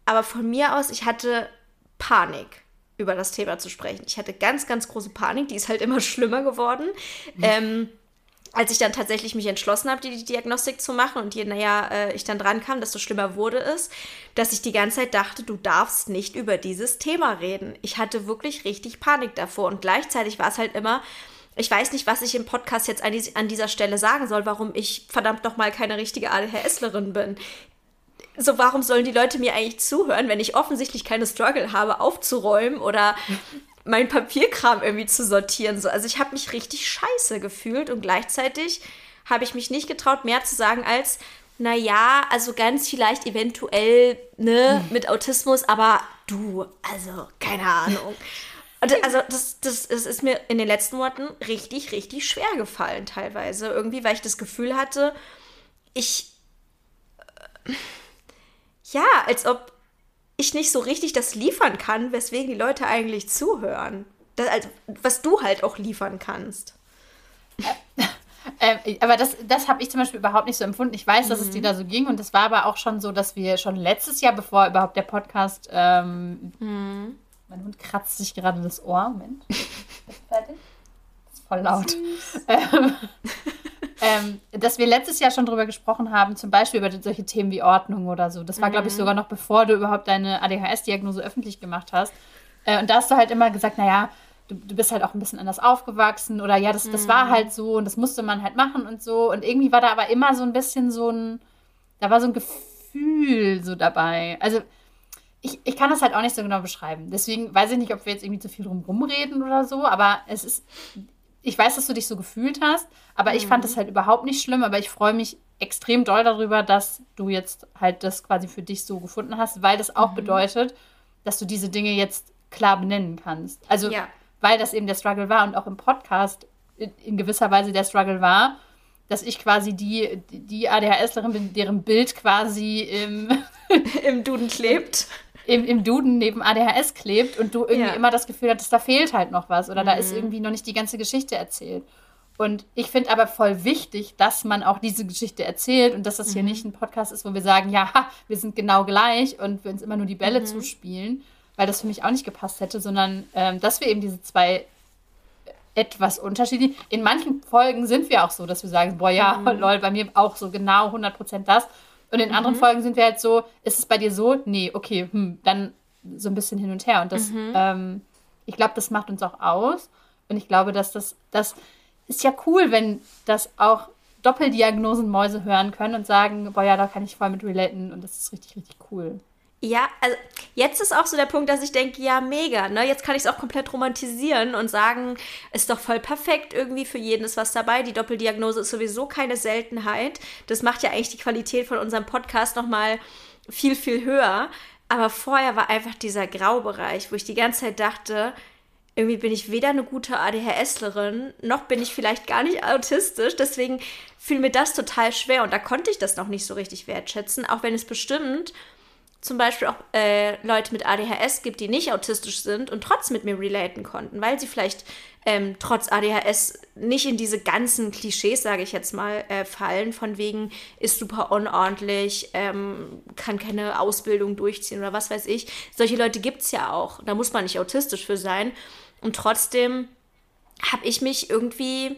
aber von mir aus, ich hatte Panik über das Thema zu sprechen. Ich hatte ganz, ganz große Panik, die ist halt immer schlimmer geworden. Mhm. Ähm, als ich dann tatsächlich mich entschlossen habe, die, die Diagnostik zu machen und je näher äh, ich dann dran kam, desto schlimmer wurde es, dass ich die ganze Zeit dachte, du darfst nicht über dieses Thema reden. Ich hatte wirklich richtig Panik davor und gleichzeitig war es halt immer, ich weiß nicht, was ich im Podcast jetzt an, die, an dieser Stelle sagen soll, warum ich verdammt nochmal keine richtige ADHSlerin bin. So, warum sollen die Leute mir eigentlich zuhören, wenn ich offensichtlich keine Struggle habe, aufzuräumen oder mein Papierkram irgendwie zu sortieren. So. Also ich habe mich richtig scheiße gefühlt und gleichzeitig habe ich mich nicht getraut, mehr zu sagen als, naja, also ganz vielleicht eventuell, ne, hm. mit Autismus, aber du, also keine Ahnung. Und also das, das, das ist mir in den letzten Monaten richtig, richtig schwer gefallen teilweise. Irgendwie, weil ich das Gefühl hatte, ich... Äh, ja, als ob ich nicht so richtig das liefern kann, weswegen die Leute eigentlich zuhören. Das, also, was du halt auch liefern kannst. Äh, äh, aber das, das habe ich zum Beispiel überhaupt nicht so empfunden. Ich weiß, dass mhm. es dir da so ging und es war aber auch schon so, dass wir schon letztes Jahr, bevor überhaupt der Podcast, ähm, mhm. mein Hund kratzt sich gerade das Ohr. Moment. fertig? Das ist voll laut. Ähm, ähm, dass wir letztes Jahr schon drüber gesprochen haben, zum Beispiel über solche Themen wie Ordnung oder so. Das war, mhm. glaube ich, sogar noch bevor du überhaupt deine ADHS-Diagnose öffentlich gemacht hast. Äh, und da hast du halt immer gesagt, naja, du, du bist halt auch ein bisschen anders aufgewachsen oder ja, das, das war mhm. halt so und das musste man halt machen und so. Und irgendwie war da aber immer so ein bisschen so ein, da war so ein Gefühl so dabei. Also ich, ich kann das halt auch nicht so genau beschreiben. Deswegen weiß ich nicht, ob wir jetzt irgendwie zu viel drum rumreden oder so, aber es ist, ich weiß, dass du dich so gefühlt hast, aber mhm. ich fand das mhm. halt überhaupt nicht schlimm, aber ich freue mich extrem doll darüber, dass du jetzt halt das quasi für dich so gefunden hast, weil das auch mhm. bedeutet, dass du diese Dinge jetzt klar benennen kannst. Also, ja. weil das eben der Struggle war und auch im Podcast in, in gewisser Weise der Struggle war, dass ich quasi die, die ADHSlerin bin, deren Bild quasi im, im Duden klebt im, im Duden neben ADHS klebt und du irgendwie ja. immer das Gefühl hattest, da fehlt halt noch was oder mhm. da ist mhm. irgendwie noch nicht die ganze Geschichte erzählt. Und ich finde aber voll wichtig, dass man auch diese Geschichte erzählt und dass das mhm. hier nicht ein Podcast ist, wo wir sagen, ja, wir sind genau gleich und wir uns immer nur die Bälle mhm. zuspielen, weil das für mich auch nicht gepasst hätte, sondern ähm, dass wir eben diese zwei etwas unterschiedlich. In manchen Folgen sind wir auch so, dass wir sagen, boah, ja, mhm. lol, bei mir auch so genau 100% das. Und in anderen mhm. Folgen sind wir halt so, ist es bei dir so? Nee, okay, hm, dann so ein bisschen hin und her. Und das, mhm. ähm, ich glaube, das macht uns auch aus. Und ich glaube, dass das, das ist ja cool, wenn das auch Doppeldiagnosen-Mäuse hören können und sagen, boah, ja, da kann ich voll mit relaten und das ist richtig, richtig cool. Ja, also jetzt ist auch so der Punkt, dass ich denke, ja, mega, ne? Jetzt kann ich es auch komplett romantisieren und sagen, ist doch voll perfekt, irgendwie für jeden ist was dabei. Die Doppeldiagnose ist sowieso keine Seltenheit. Das macht ja eigentlich die Qualität von unserem Podcast nochmal viel, viel höher. Aber vorher war einfach dieser Graubereich, wo ich die ganze Zeit dachte, irgendwie bin ich weder eine gute ADHSlerin, noch bin ich vielleicht gar nicht autistisch. Deswegen fiel mir das total schwer und da konnte ich das noch nicht so richtig wertschätzen, auch wenn es bestimmt zum Beispiel auch äh, Leute mit ADHS gibt, die nicht autistisch sind und trotzdem mit mir relaten konnten, weil sie vielleicht ähm, trotz ADHS nicht in diese ganzen Klischees, sage ich jetzt mal, äh, fallen, von wegen ist super unordentlich, ähm, kann keine Ausbildung durchziehen oder was weiß ich. Solche Leute gibt es ja auch. Da muss man nicht autistisch für sein. Und trotzdem habe ich mich irgendwie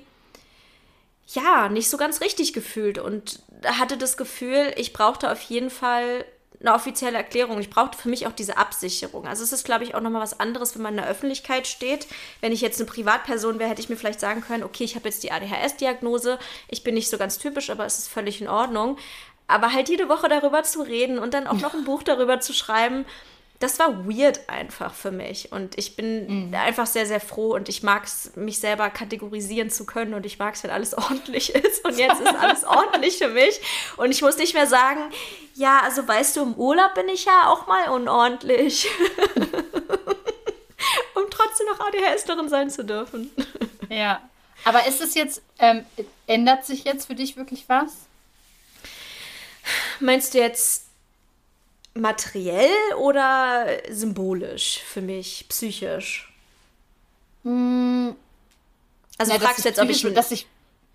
ja, nicht so ganz richtig gefühlt und hatte das Gefühl, ich brauchte auf jeden Fall eine offizielle Erklärung. Ich brauchte für mich auch diese Absicherung. Also es ist, glaube ich, auch nochmal was anderes, wenn man in der Öffentlichkeit steht. Wenn ich jetzt eine Privatperson wäre, hätte ich mir vielleicht sagen können, okay, ich habe jetzt die ADHS-Diagnose, ich bin nicht so ganz typisch, aber es ist völlig in Ordnung. Aber halt jede Woche darüber zu reden und dann auch noch ein Buch darüber zu schreiben, das war weird einfach für mich. Und ich bin mhm. einfach sehr, sehr froh und ich mag es, mich selber kategorisieren zu können und ich mag es, wenn alles ordentlich ist. Und jetzt ist alles ordentlich für mich. Und ich muss nicht mehr sagen, ja, also weißt du, im Urlaub bin ich ja auch mal unordentlich. um trotzdem noch ADHS darin sein zu dürfen. Ja. Aber ist es jetzt, ähm, ändert sich jetzt für dich wirklich was? Meinst du jetzt materiell oder symbolisch für mich, psychisch? Hm. Also ja, fragst du jetzt, ob ich, dass ich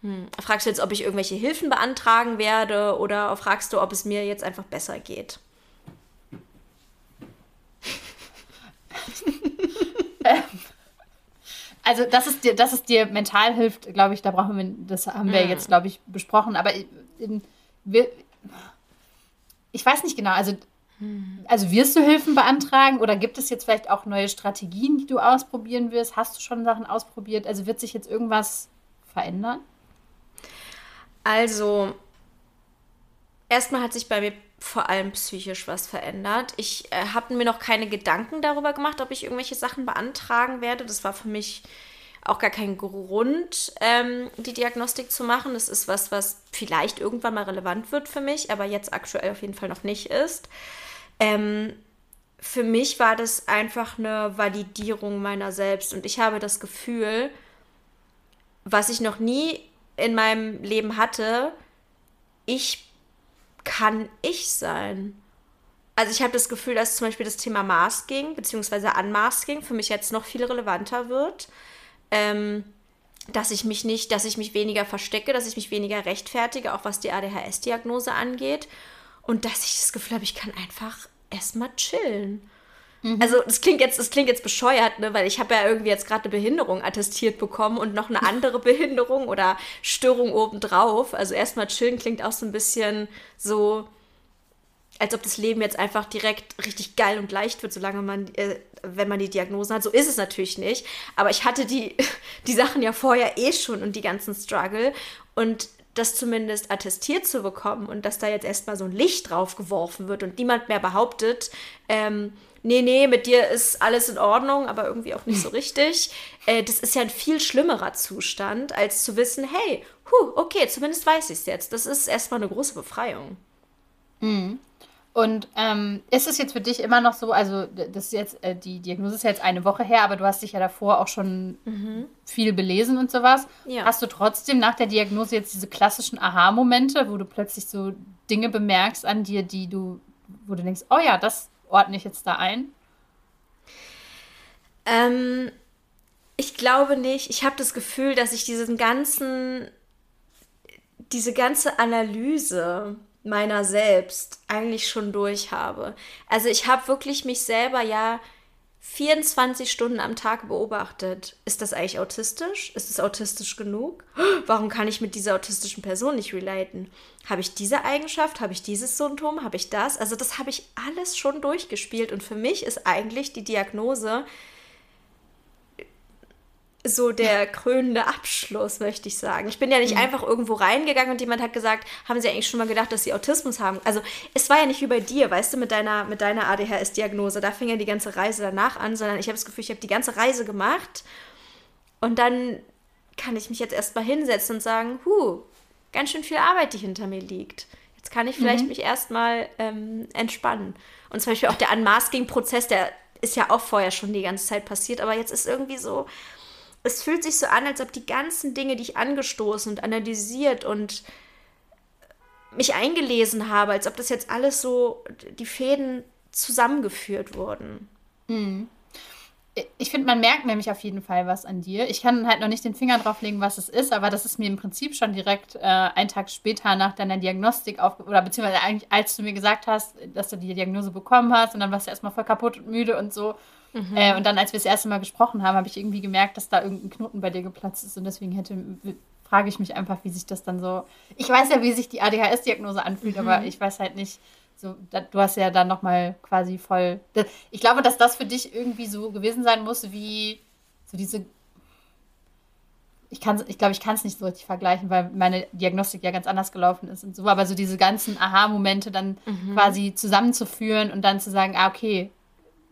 hm, fragst du jetzt, ob ich irgendwelche Hilfen beantragen werde oder fragst du, ob es mir jetzt einfach besser geht? ähm, also dass es dir, dass es dir mental hilft, glaube ich, da brauchen wir, das haben wir mm. jetzt, glaube ich, besprochen. Aber in, wir, ich weiß nicht genau, also, hm. Also wirst du Hilfen beantragen oder gibt es jetzt vielleicht auch neue Strategien, die du ausprobieren wirst? Hast du schon Sachen ausprobiert? Also wird sich jetzt irgendwas verändern? Also, erstmal hat sich bei mir vor allem psychisch was verändert. Ich äh, habe mir noch keine Gedanken darüber gemacht, ob ich irgendwelche Sachen beantragen werde. Das war für mich auch gar kein Grund, ähm, die Diagnostik zu machen. Das ist was, was vielleicht irgendwann mal relevant wird für mich, aber jetzt aktuell auf jeden Fall noch nicht ist. Ähm, für mich war das einfach eine Validierung meiner selbst und ich habe das Gefühl, was ich noch nie in meinem Leben hatte, ich kann ich sein. Also ich habe das Gefühl, dass zum Beispiel das Thema Masking bzw. Unmasking für mich jetzt noch viel relevanter wird ähm, dass ich mich nicht, dass ich mich weniger verstecke, dass ich mich weniger rechtfertige, auch was die ADHS-Diagnose angeht. Und dass ich das Gefühl habe, ich kann einfach erstmal chillen. Mhm. Also das klingt jetzt, das klingt jetzt bescheuert, ne? weil ich habe ja irgendwie jetzt gerade eine Behinderung attestiert bekommen und noch eine andere Behinderung oder Störung obendrauf. Also erstmal chillen klingt auch so ein bisschen so, als ob das Leben jetzt einfach direkt richtig geil und leicht wird, solange man, äh, wenn man die Diagnose hat. So ist es natürlich nicht. Aber ich hatte die, die Sachen ja vorher eh schon und die ganzen Struggle. Und das zumindest attestiert zu bekommen und dass da jetzt erstmal so ein Licht drauf geworfen wird und niemand mehr behauptet, ähm, nee, nee, mit dir ist alles in Ordnung, aber irgendwie auch nicht so richtig. Äh, das ist ja ein viel schlimmerer Zustand, als zu wissen, hey, hu, okay, zumindest weiß ich es jetzt. Das ist erstmal eine große Befreiung. Mhm. Und ähm, ist es jetzt für dich immer noch so, also das ist jetzt, äh, die Diagnose ist jetzt eine Woche her, aber du hast dich ja davor auch schon mhm. viel belesen und sowas. Ja. Hast du trotzdem nach der Diagnose jetzt diese klassischen Aha-Momente, wo du plötzlich so Dinge bemerkst an dir, die du, wo du denkst, oh ja, das ordne ich jetzt da ein? Ähm, ich glaube nicht. Ich habe das Gefühl, dass ich diesen ganzen, diese ganze Analyse meiner selbst eigentlich schon durch habe. Also ich habe wirklich mich selber ja 24 Stunden am Tag beobachtet. Ist das eigentlich autistisch? Ist es autistisch genug? Warum kann ich mit dieser autistischen Person nicht relaten? Habe ich diese Eigenschaft? Habe ich dieses Symptom? Habe ich das? Also das habe ich alles schon durchgespielt und für mich ist eigentlich die Diagnose so der krönende Abschluss, möchte ich sagen. Ich bin ja nicht mhm. einfach irgendwo reingegangen und jemand hat gesagt, haben Sie eigentlich schon mal gedacht, dass Sie Autismus haben? Also es war ja nicht wie bei dir, weißt du, mit deiner, mit deiner ADHS-Diagnose. Da fing ja die ganze Reise danach an, sondern ich habe das Gefühl, ich habe die ganze Reise gemacht und dann kann ich mich jetzt erstmal hinsetzen und sagen, huh, ganz schön viel Arbeit, die hinter mir liegt. Jetzt kann ich vielleicht mhm. mich erstmal ähm, entspannen. Und zum Beispiel auch der Unmasking-Prozess, der ist ja auch vorher schon die ganze Zeit passiert, aber jetzt ist irgendwie so, es fühlt sich so an, als ob die ganzen Dinge, die ich angestoßen und analysiert und mich eingelesen habe, als ob das jetzt alles so die Fäden zusammengeführt wurden. Mhm. Ich finde, man merkt nämlich auf jeden Fall was an dir. Ich kann halt noch nicht den Finger drauf legen, was es ist, aber das ist mir im Prinzip schon direkt äh, einen Tag später nach deiner Diagnostik auf oder beziehungsweise eigentlich, als du mir gesagt hast, dass du die Diagnose bekommen hast und dann warst du erstmal voll kaputt und müde und so. Mhm. Äh, und dann, als wir das erste Mal gesprochen haben, habe ich irgendwie gemerkt, dass da irgendein Knoten bei dir geplatzt ist. Und deswegen hätte, frage ich mich einfach, wie sich das dann so. Ich weiß ja, wie sich die ADHS-Diagnose anfühlt, mhm. aber ich weiß halt nicht. So, da, du hast ja dann nochmal quasi voll. Das, ich glaube, dass das für dich irgendwie so gewesen sein muss, wie so diese. Ich, ich glaube, ich kann es nicht so richtig vergleichen, weil meine Diagnostik ja ganz anders gelaufen ist und so. Aber so diese ganzen Aha-Momente dann mhm. quasi zusammenzuführen und dann zu sagen, ah, okay,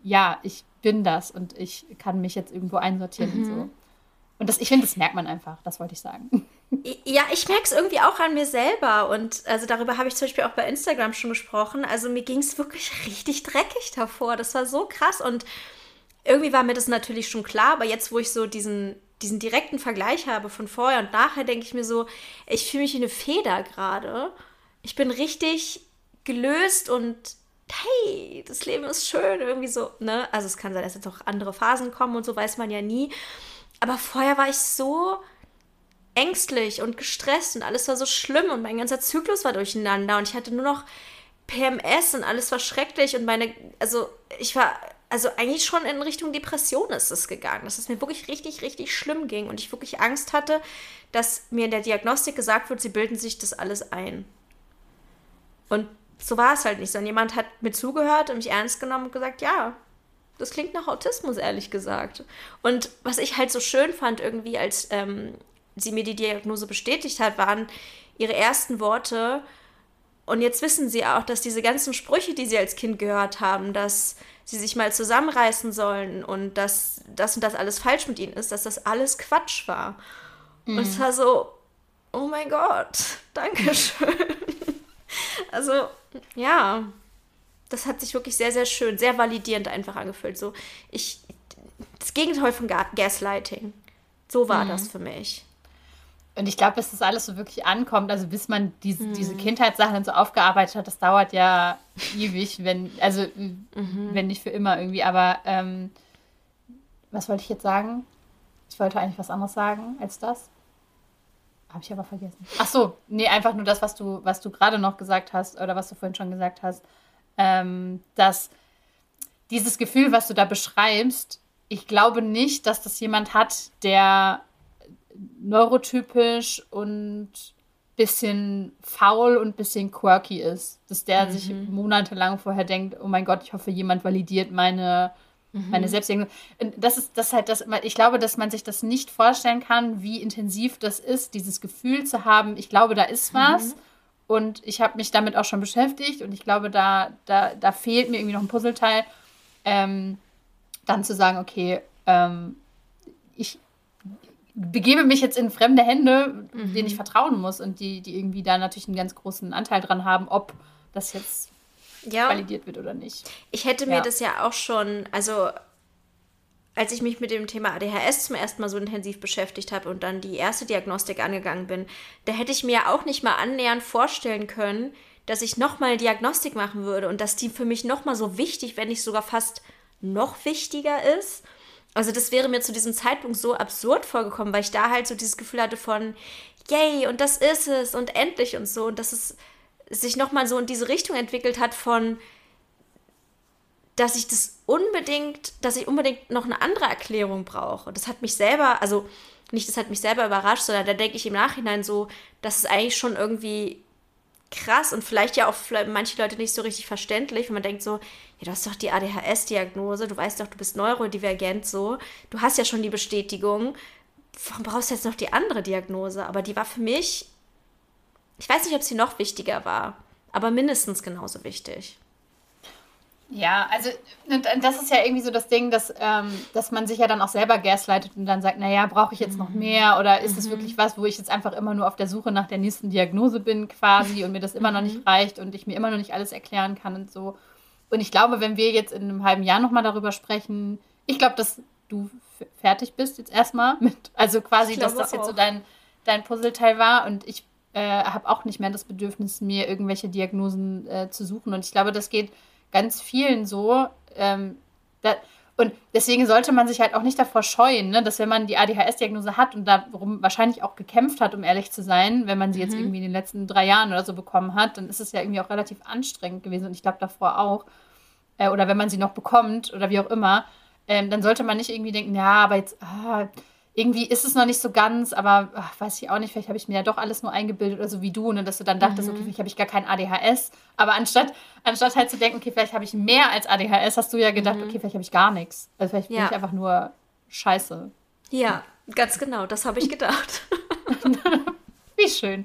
ja, ich bin das und ich kann mich jetzt irgendwo einsortieren mhm. und so. Und das, ich finde, das merkt man einfach, das wollte ich sagen. Ja, ich merke es irgendwie auch an mir selber. Und also darüber habe ich zum Beispiel auch bei Instagram schon gesprochen. Also mir ging es wirklich richtig dreckig davor. Das war so krass. Und irgendwie war mir das natürlich schon klar, aber jetzt, wo ich so diesen, diesen direkten Vergleich habe von vorher und nachher, denke ich mir so, ich fühle mich wie eine Feder gerade. Ich bin richtig gelöst und hey, das Leben ist schön, irgendwie so, ne? Also es kann sein, dass jetzt auch andere Phasen kommen und so weiß man ja nie. Aber vorher war ich so ängstlich und gestresst und alles war so schlimm und mein ganzer Zyklus war durcheinander und ich hatte nur noch PMS und alles war schrecklich und meine, also ich war also eigentlich schon in Richtung Depression ist es gegangen, dass es mir wirklich richtig, richtig schlimm ging und ich wirklich Angst hatte, dass mir in der Diagnostik gesagt wird, sie bilden sich das alles ein. Und so war es halt nicht, sondern jemand hat mir zugehört und mich ernst genommen und gesagt, ja, das klingt nach Autismus, ehrlich gesagt. Und was ich halt so schön fand, irgendwie, als ähm, sie mir die Diagnose bestätigt hat, waren ihre ersten Worte. Und jetzt wissen sie auch, dass diese ganzen Sprüche, die sie als Kind gehört haben, dass sie sich mal zusammenreißen sollen und dass das und das alles falsch mit ihnen ist, dass das alles Quatsch war. Mhm. Und es war so, oh mein Gott, danke schön. Also, ja, das hat sich wirklich sehr, sehr schön, sehr validierend einfach angefühlt. So, ich, das Gegenteil von Gaslighting. So war mhm. das für mich. Und ich glaube, bis das alles so wirklich ankommt, also bis man diese, mhm. diese Kindheitssachen dann so aufgearbeitet hat, das dauert ja ewig, wenn, also mhm. wenn nicht für immer irgendwie. Aber ähm, was wollte ich jetzt sagen? Ich wollte eigentlich was anderes sagen als das. Habe ich aber vergessen. Ach so, nee, einfach nur das, was du, was du gerade noch gesagt hast oder was du vorhin schon gesagt hast, ähm, dass dieses Gefühl, was du da beschreibst, ich glaube nicht, dass das jemand hat, der neurotypisch und bisschen faul und bisschen quirky ist. Dass der mhm. sich monatelang vorher denkt, oh mein Gott, ich hoffe, jemand validiert meine, mhm. meine Selbstdiagnose. Das ist das halt das, ich glaube, dass man sich das nicht vorstellen kann, wie intensiv das ist, dieses Gefühl zu haben, ich glaube, da ist was. Mhm. Und ich habe mich damit auch schon beschäftigt und ich glaube, da, da, da fehlt mir irgendwie noch ein Puzzleteil, ähm, dann zu sagen, okay, ähm, ich, begebe mich jetzt in fremde Hände, mhm. denen ich vertrauen muss und die, die irgendwie da natürlich einen ganz großen Anteil dran haben, ob das jetzt ja. validiert wird oder nicht. Ich hätte mir ja. das ja auch schon, also als ich mich mit dem Thema ADHS zum ersten Mal so intensiv beschäftigt habe und dann die erste Diagnostik angegangen bin, da hätte ich mir auch nicht mal annähernd vorstellen können, dass ich nochmal Diagnostik machen würde und dass die für mich nochmal so wichtig, wenn nicht sogar fast noch wichtiger ist also das wäre mir zu diesem Zeitpunkt so absurd vorgekommen, weil ich da halt so dieses Gefühl hatte von, yay, und das ist es und endlich und so. Und dass es sich nochmal so in diese Richtung entwickelt hat von, dass ich das unbedingt, dass ich unbedingt noch eine andere Erklärung brauche. Das hat mich selber, also nicht, das hat mich selber überrascht, sondern da denke ich im Nachhinein so, dass es eigentlich schon irgendwie krass und vielleicht ja auch für manche Leute nicht so richtig verständlich, wenn man denkt so, ja, du hast doch die ADHS-Diagnose, du weißt doch, du bist neurodivergent so, du hast ja schon die Bestätigung, warum brauchst du jetzt noch die andere Diagnose? Aber die war für mich, ich weiß nicht, ob sie noch wichtiger war, aber mindestens genauso wichtig. Ja, also das ist ja irgendwie so das Ding, dass, ähm, dass man sich ja dann auch selber gaslightet und dann sagt, naja, brauche ich jetzt noch mhm. mehr oder ist es mhm. wirklich was, wo ich jetzt einfach immer nur auf der Suche nach der nächsten Diagnose bin quasi und mir das immer noch nicht mhm. reicht und ich mir immer noch nicht alles erklären kann und so. Und ich glaube, wenn wir jetzt in einem halben Jahr nochmal darüber sprechen, ich glaube, dass du fertig bist jetzt erstmal mit, also quasi, dass das auch. jetzt so dein, dein Puzzleteil war und ich äh, habe auch nicht mehr das Bedürfnis, mir irgendwelche Diagnosen äh, zu suchen und ich glaube, das geht ganz vielen so. Ähm, da, und deswegen sollte man sich halt auch nicht davor scheuen, ne, dass wenn man die ADHS-Diagnose hat und darum wahrscheinlich auch gekämpft hat, um ehrlich zu sein, wenn man sie mhm. jetzt irgendwie in den letzten drei Jahren oder so bekommen hat, dann ist es ja irgendwie auch relativ anstrengend gewesen und ich glaube davor auch. Äh, oder wenn man sie noch bekommt oder wie auch immer, ähm, dann sollte man nicht irgendwie denken, ja, aber jetzt, ah, irgendwie ist es noch nicht so ganz, aber ach, weiß ich auch nicht, vielleicht habe ich mir ja doch alles nur eingebildet oder so wie du, ne, dass du dann dachtest, mhm. okay, vielleicht habe ich gar kein ADHS. Aber anstatt, anstatt halt zu denken, okay, vielleicht habe ich mehr als ADHS, hast du ja gedacht, mhm. okay, vielleicht habe ich gar nichts. Also vielleicht ja. bin ich einfach nur scheiße. Ja, ganz genau, das habe ich gedacht. wie schön.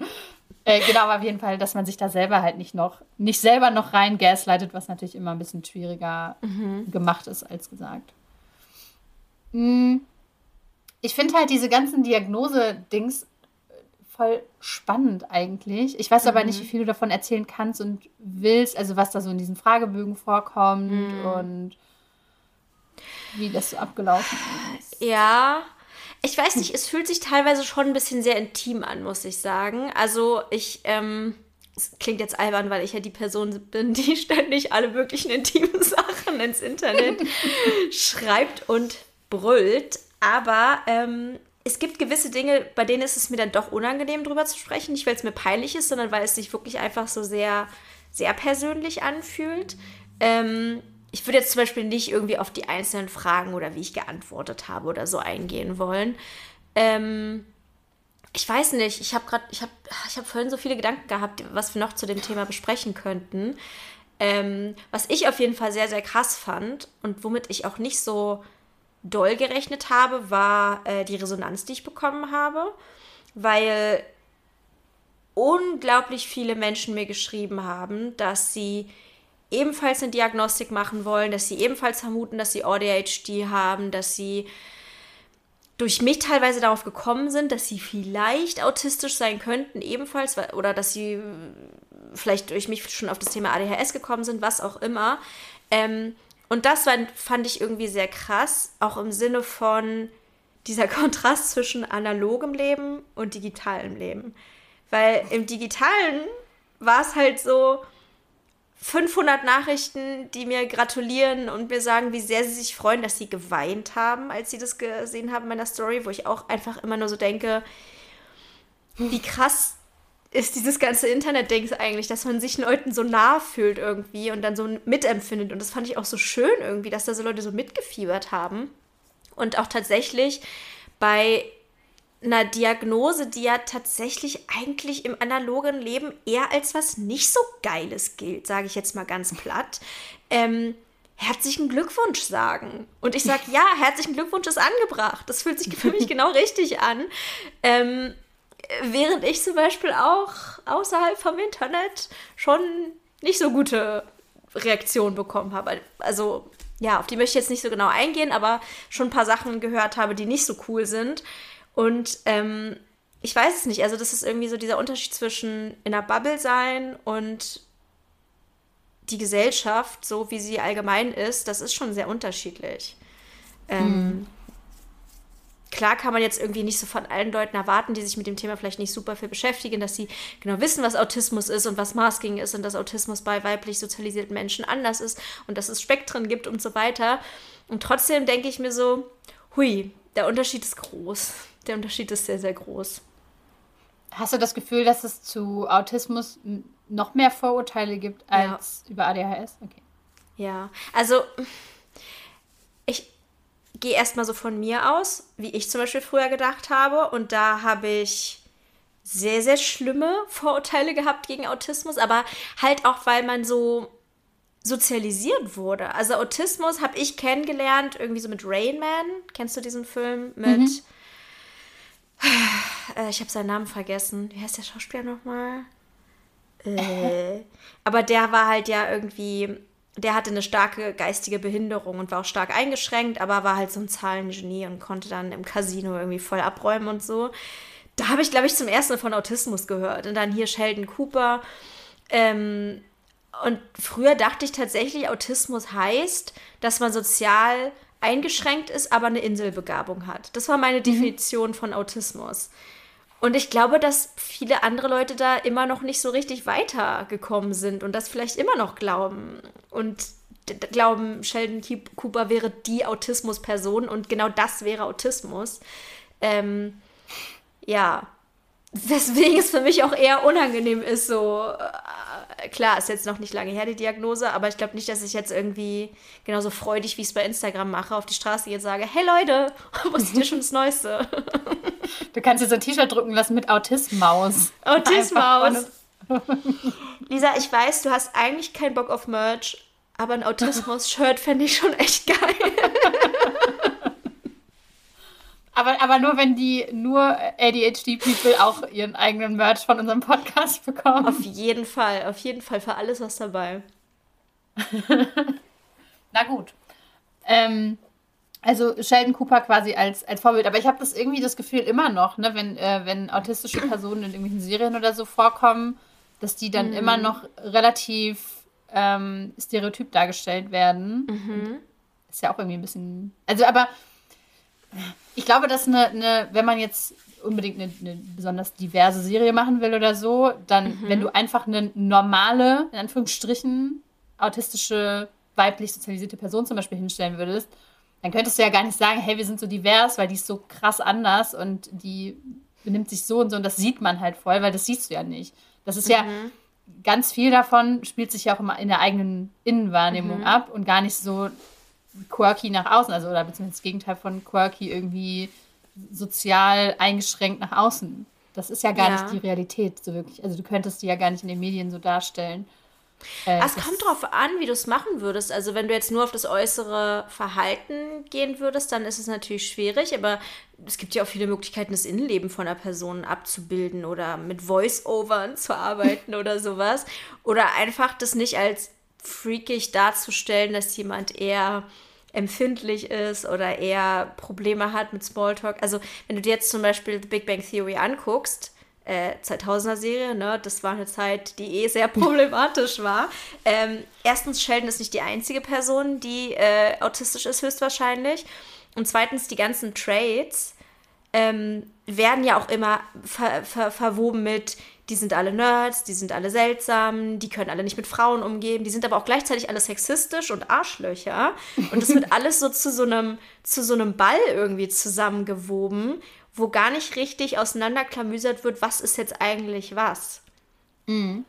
Äh, genau, aber auf jeden Fall, dass man sich da selber halt nicht noch, nicht selber noch rein gaslightet, was natürlich immer ein bisschen schwieriger mhm. gemacht ist als gesagt. Mhm ich finde halt diese ganzen Diagnose-Dings äh, voll spannend eigentlich. Ich weiß mhm. aber nicht, mhm. wie viel du davon erzählen kannst und willst, also was da so in diesen Fragebögen vorkommt mhm. und wie das so abgelaufen ist. Ja, ich weiß nicht, es fühlt sich teilweise schon ein bisschen sehr intim an, muss ich sagen. Also ich, ähm, es klingt jetzt albern, weil ich ja die Person bin, die ständig alle möglichen intimen Sachen ins Internet schreibt und brüllt. Aber ähm, es gibt gewisse Dinge, bei denen ist es mir dann doch unangenehm, drüber zu sprechen. Nicht, weil es mir peinlich ist, sondern weil es sich wirklich einfach so sehr, sehr persönlich anfühlt. Ähm, ich würde jetzt zum Beispiel nicht irgendwie auf die einzelnen Fragen oder wie ich geantwortet habe oder so eingehen wollen. Ähm, ich weiß nicht, ich habe gerade, ich habe ich hab vorhin so viele Gedanken gehabt, was wir noch zu dem Thema besprechen könnten. Ähm, was ich auf jeden Fall sehr, sehr krass fand und womit ich auch nicht so doll gerechnet habe, war äh, die Resonanz, die ich bekommen habe, weil unglaublich viele Menschen mir geschrieben haben, dass sie ebenfalls eine Diagnostik machen wollen, dass sie ebenfalls vermuten, dass sie ADHD haben, dass sie durch mich teilweise darauf gekommen sind, dass sie vielleicht autistisch sein könnten, ebenfalls, oder dass sie vielleicht durch mich schon auf das Thema ADHS gekommen sind, was auch immer. Ähm, und das war, fand ich irgendwie sehr krass, auch im Sinne von dieser Kontrast zwischen analogem Leben und digitalem Leben. Weil im digitalen war es halt so, 500 Nachrichten, die mir gratulieren und mir sagen, wie sehr sie sich freuen, dass sie geweint haben, als sie das gesehen haben in meiner Story, wo ich auch einfach immer nur so denke, wie krass ist dieses ganze Internet-Dings eigentlich, dass man sich Leuten so nah fühlt irgendwie und dann so mitempfindet. Und das fand ich auch so schön irgendwie, dass da so Leute so mitgefiebert haben. Und auch tatsächlich bei einer Diagnose, die ja tatsächlich eigentlich im analogen Leben eher als was nicht so Geiles gilt, sage ich jetzt mal ganz platt, ähm, herzlichen Glückwunsch sagen. Und ich sage, ja, herzlichen Glückwunsch ist angebracht. Das fühlt sich für mich genau richtig an. Ähm, während ich zum Beispiel auch außerhalb vom Internet schon nicht so gute Reaktionen bekommen habe. Also ja, auf die möchte ich jetzt nicht so genau eingehen, aber schon ein paar Sachen gehört habe, die nicht so cool sind. Und ähm, ich weiß es nicht. Also, das ist irgendwie so dieser Unterschied zwischen in einer Bubble sein und die Gesellschaft, so wie sie allgemein ist, das ist schon sehr unterschiedlich. Ähm, mhm. Klar kann man jetzt irgendwie nicht so von allen Leuten erwarten, die sich mit dem Thema vielleicht nicht super viel beschäftigen, dass sie genau wissen, was Autismus ist und was Masking ist und dass Autismus bei weiblich sozialisierten Menschen anders ist und dass es Spektren gibt und so weiter. Und trotzdem denke ich mir so, hui, der Unterschied ist groß der Unterschied ist sehr, sehr groß. Hast du das Gefühl, dass es zu Autismus noch mehr Vorurteile gibt als ja. über ADHS? Okay. Ja, also gehe erstmal so von mir aus, wie ich zum Beispiel früher gedacht habe. Und da habe ich sehr, sehr schlimme Vorurteile gehabt gegen Autismus, aber halt auch, weil man so sozialisiert wurde. Also Autismus habe ich kennengelernt, irgendwie so mit Rain Man. Kennst du diesen Film mit mhm. Äh, ich habe seinen Namen vergessen. Wie heißt der Schauspieler nochmal? Äh, aber der war halt ja irgendwie, der hatte eine starke geistige Behinderung und war auch stark eingeschränkt, aber war halt so ein Zahlengenie und konnte dann im Casino irgendwie voll abräumen und so. Da habe ich, glaube ich, zum ersten Mal von Autismus gehört. Und dann hier Sheldon Cooper. Ähm, und früher dachte ich tatsächlich, Autismus heißt, dass man sozial eingeschränkt ist, aber eine Inselbegabung hat. Das war meine mhm. Definition mhm. von Autismus. Und ich glaube, dass viele andere Leute da immer noch nicht so richtig weitergekommen sind und das vielleicht immer noch glauben. Und glauben, Sheldon Cooper wäre die Autismus-Person und genau das wäre Autismus. Ähm, ja, weswegen es für mich auch eher unangenehm ist, so klar, ist jetzt noch nicht lange her, die Diagnose, aber ich glaube nicht, dass ich jetzt irgendwie genauso freudig, wie ich es bei Instagram mache, auf die Straße jetzt sage, hey Leute, was ist dir schon das Neueste? Du kannst dir so ein T-Shirt drücken lassen mit Autismaus. Autismaus. Lisa, ich weiß, du hast eigentlich keinen Bock auf Merch, aber ein Autismus-Shirt fände ich schon echt geil. Aber, aber nur, wenn die nur ADHD-People auch ihren eigenen Merch von unserem Podcast bekommen. Auf jeden Fall, auf jeden Fall für alles was dabei. Na gut. Ähm, also Sheldon Cooper quasi als, als Vorbild. Aber ich habe das irgendwie das Gefühl immer noch, ne, wenn, äh, wenn autistische Personen in irgendwelchen Serien oder so vorkommen, dass die dann mhm. immer noch relativ ähm, stereotyp dargestellt werden. Mhm. Ist ja auch irgendwie ein bisschen. Also, aber ich glaube, dass eine, eine, wenn man jetzt unbedingt eine, eine, besonders diverse Serie machen will oder so, dann, mhm. wenn du einfach eine normale, in Anführungsstrichen, autistische, weiblich sozialisierte Person zum Beispiel hinstellen würdest, dann könntest du ja gar nicht sagen, hey, wir sind so divers, weil die ist so krass anders und die benimmt sich so und so und das sieht man halt voll, weil das siehst du ja nicht. Das ist mhm. ja ganz viel davon spielt sich ja auch immer in der eigenen Innenwahrnehmung mhm. ab und gar nicht so quirky nach außen, also oder beziehungsweise das Gegenteil von quirky irgendwie sozial eingeschränkt nach außen. Das ist ja gar ja. nicht die Realität so wirklich. Also du könntest die ja gar nicht in den Medien so darstellen. Äh, es kommt drauf an, wie du es machen würdest. Also wenn du jetzt nur auf das äußere Verhalten gehen würdest, dann ist es natürlich schwierig, aber es gibt ja auch viele Möglichkeiten, das Innenleben von einer Person abzubilden oder mit Voice-Overn zu arbeiten oder sowas. Oder einfach das nicht als freakig darzustellen, dass jemand eher empfindlich ist oder eher Probleme hat mit Smalltalk. Also wenn du dir jetzt zum Beispiel The Big Bang Theory anguckst, äh, 2000er Serie, ne? Das war eine Zeit, die eh sehr problematisch war. Ähm, erstens, Sheldon ist nicht die einzige Person, die äh, autistisch ist, höchstwahrscheinlich. Und zweitens, die ganzen Traits ähm, werden ja auch immer ver ver verwoben mit, die sind alle Nerds, die sind alle seltsam, die können alle nicht mit Frauen umgehen, die sind aber auch gleichzeitig alle sexistisch und Arschlöcher. Und das wird alles so zu so einem, zu so einem Ball irgendwie zusammengewoben wo gar nicht richtig auseinanderklamüsert wird, was ist jetzt eigentlich was. Mhm.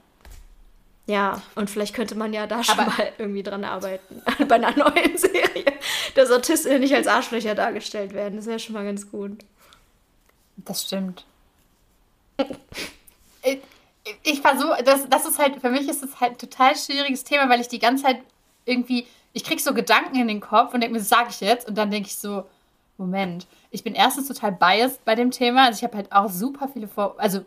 Ja, und vielleicht könnte man ja da schon Aber mal irgendwie dran arbeiten. Bei einer neuen Serie. Dass Autisten nicht als Arschlöcher dargestellt werden. Das wäre schon mal ganz gut. Das stimmt. ich, ich versuche, das, das ist halt, für mich ist das halt ein total schwieriges Thema, weil ich die ganze Zeit irgendwie, ich kriege so Gedanken in den Kopf und denke mir, das sage ich jetzt. Und dann denke ich so, Moment. Ich bin erstens total biased bei dem Thema. Also ich habe halt auch super viele Vor also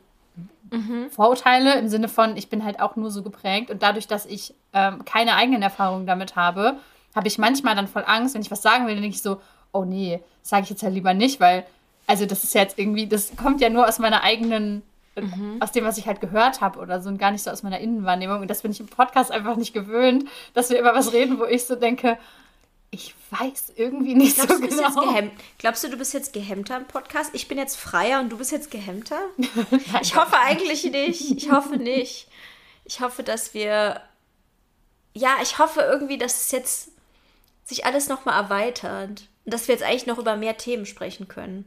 mhm. Vorurteile im Sinne von, ich bin halt auch nur so geprägt. Und dadurch, dass ich ähm, keine eigenen Erfahrungen damit habe, habe ich manchmal dann voll Angst, wenn ich was sagen will, dann denke ich so, oh nee, sage ich jetzt halt lieber nicht, weil, also das ist jetzt irgendwie, das kommt ja nur aus meiner eigenen Mhm. aus dem, was ich halt gehört habe oder so und gar nicht so aus meiner Innenwahrnehmung. Und das bin ich im Podcast einfach nicht gewöhnt, dass wir über was reden, wo ich so denke, ich weiß irgendwie nicht Glaubst, so genau. Glaubst du, du bist jetzt gehemmter im Podcast? Ich bin jetzt freier und du bist jetzt gehemmter? ich hoffe eigentlich nicht. Ich hoffe nicht. Ich hoffe, dass wir. Ja, ich hoffe irgendwie, dass es jetzt sich alles nochmal erweitert. Und dass wir jetzt eigentlich noch über mehr Themen sprechen können.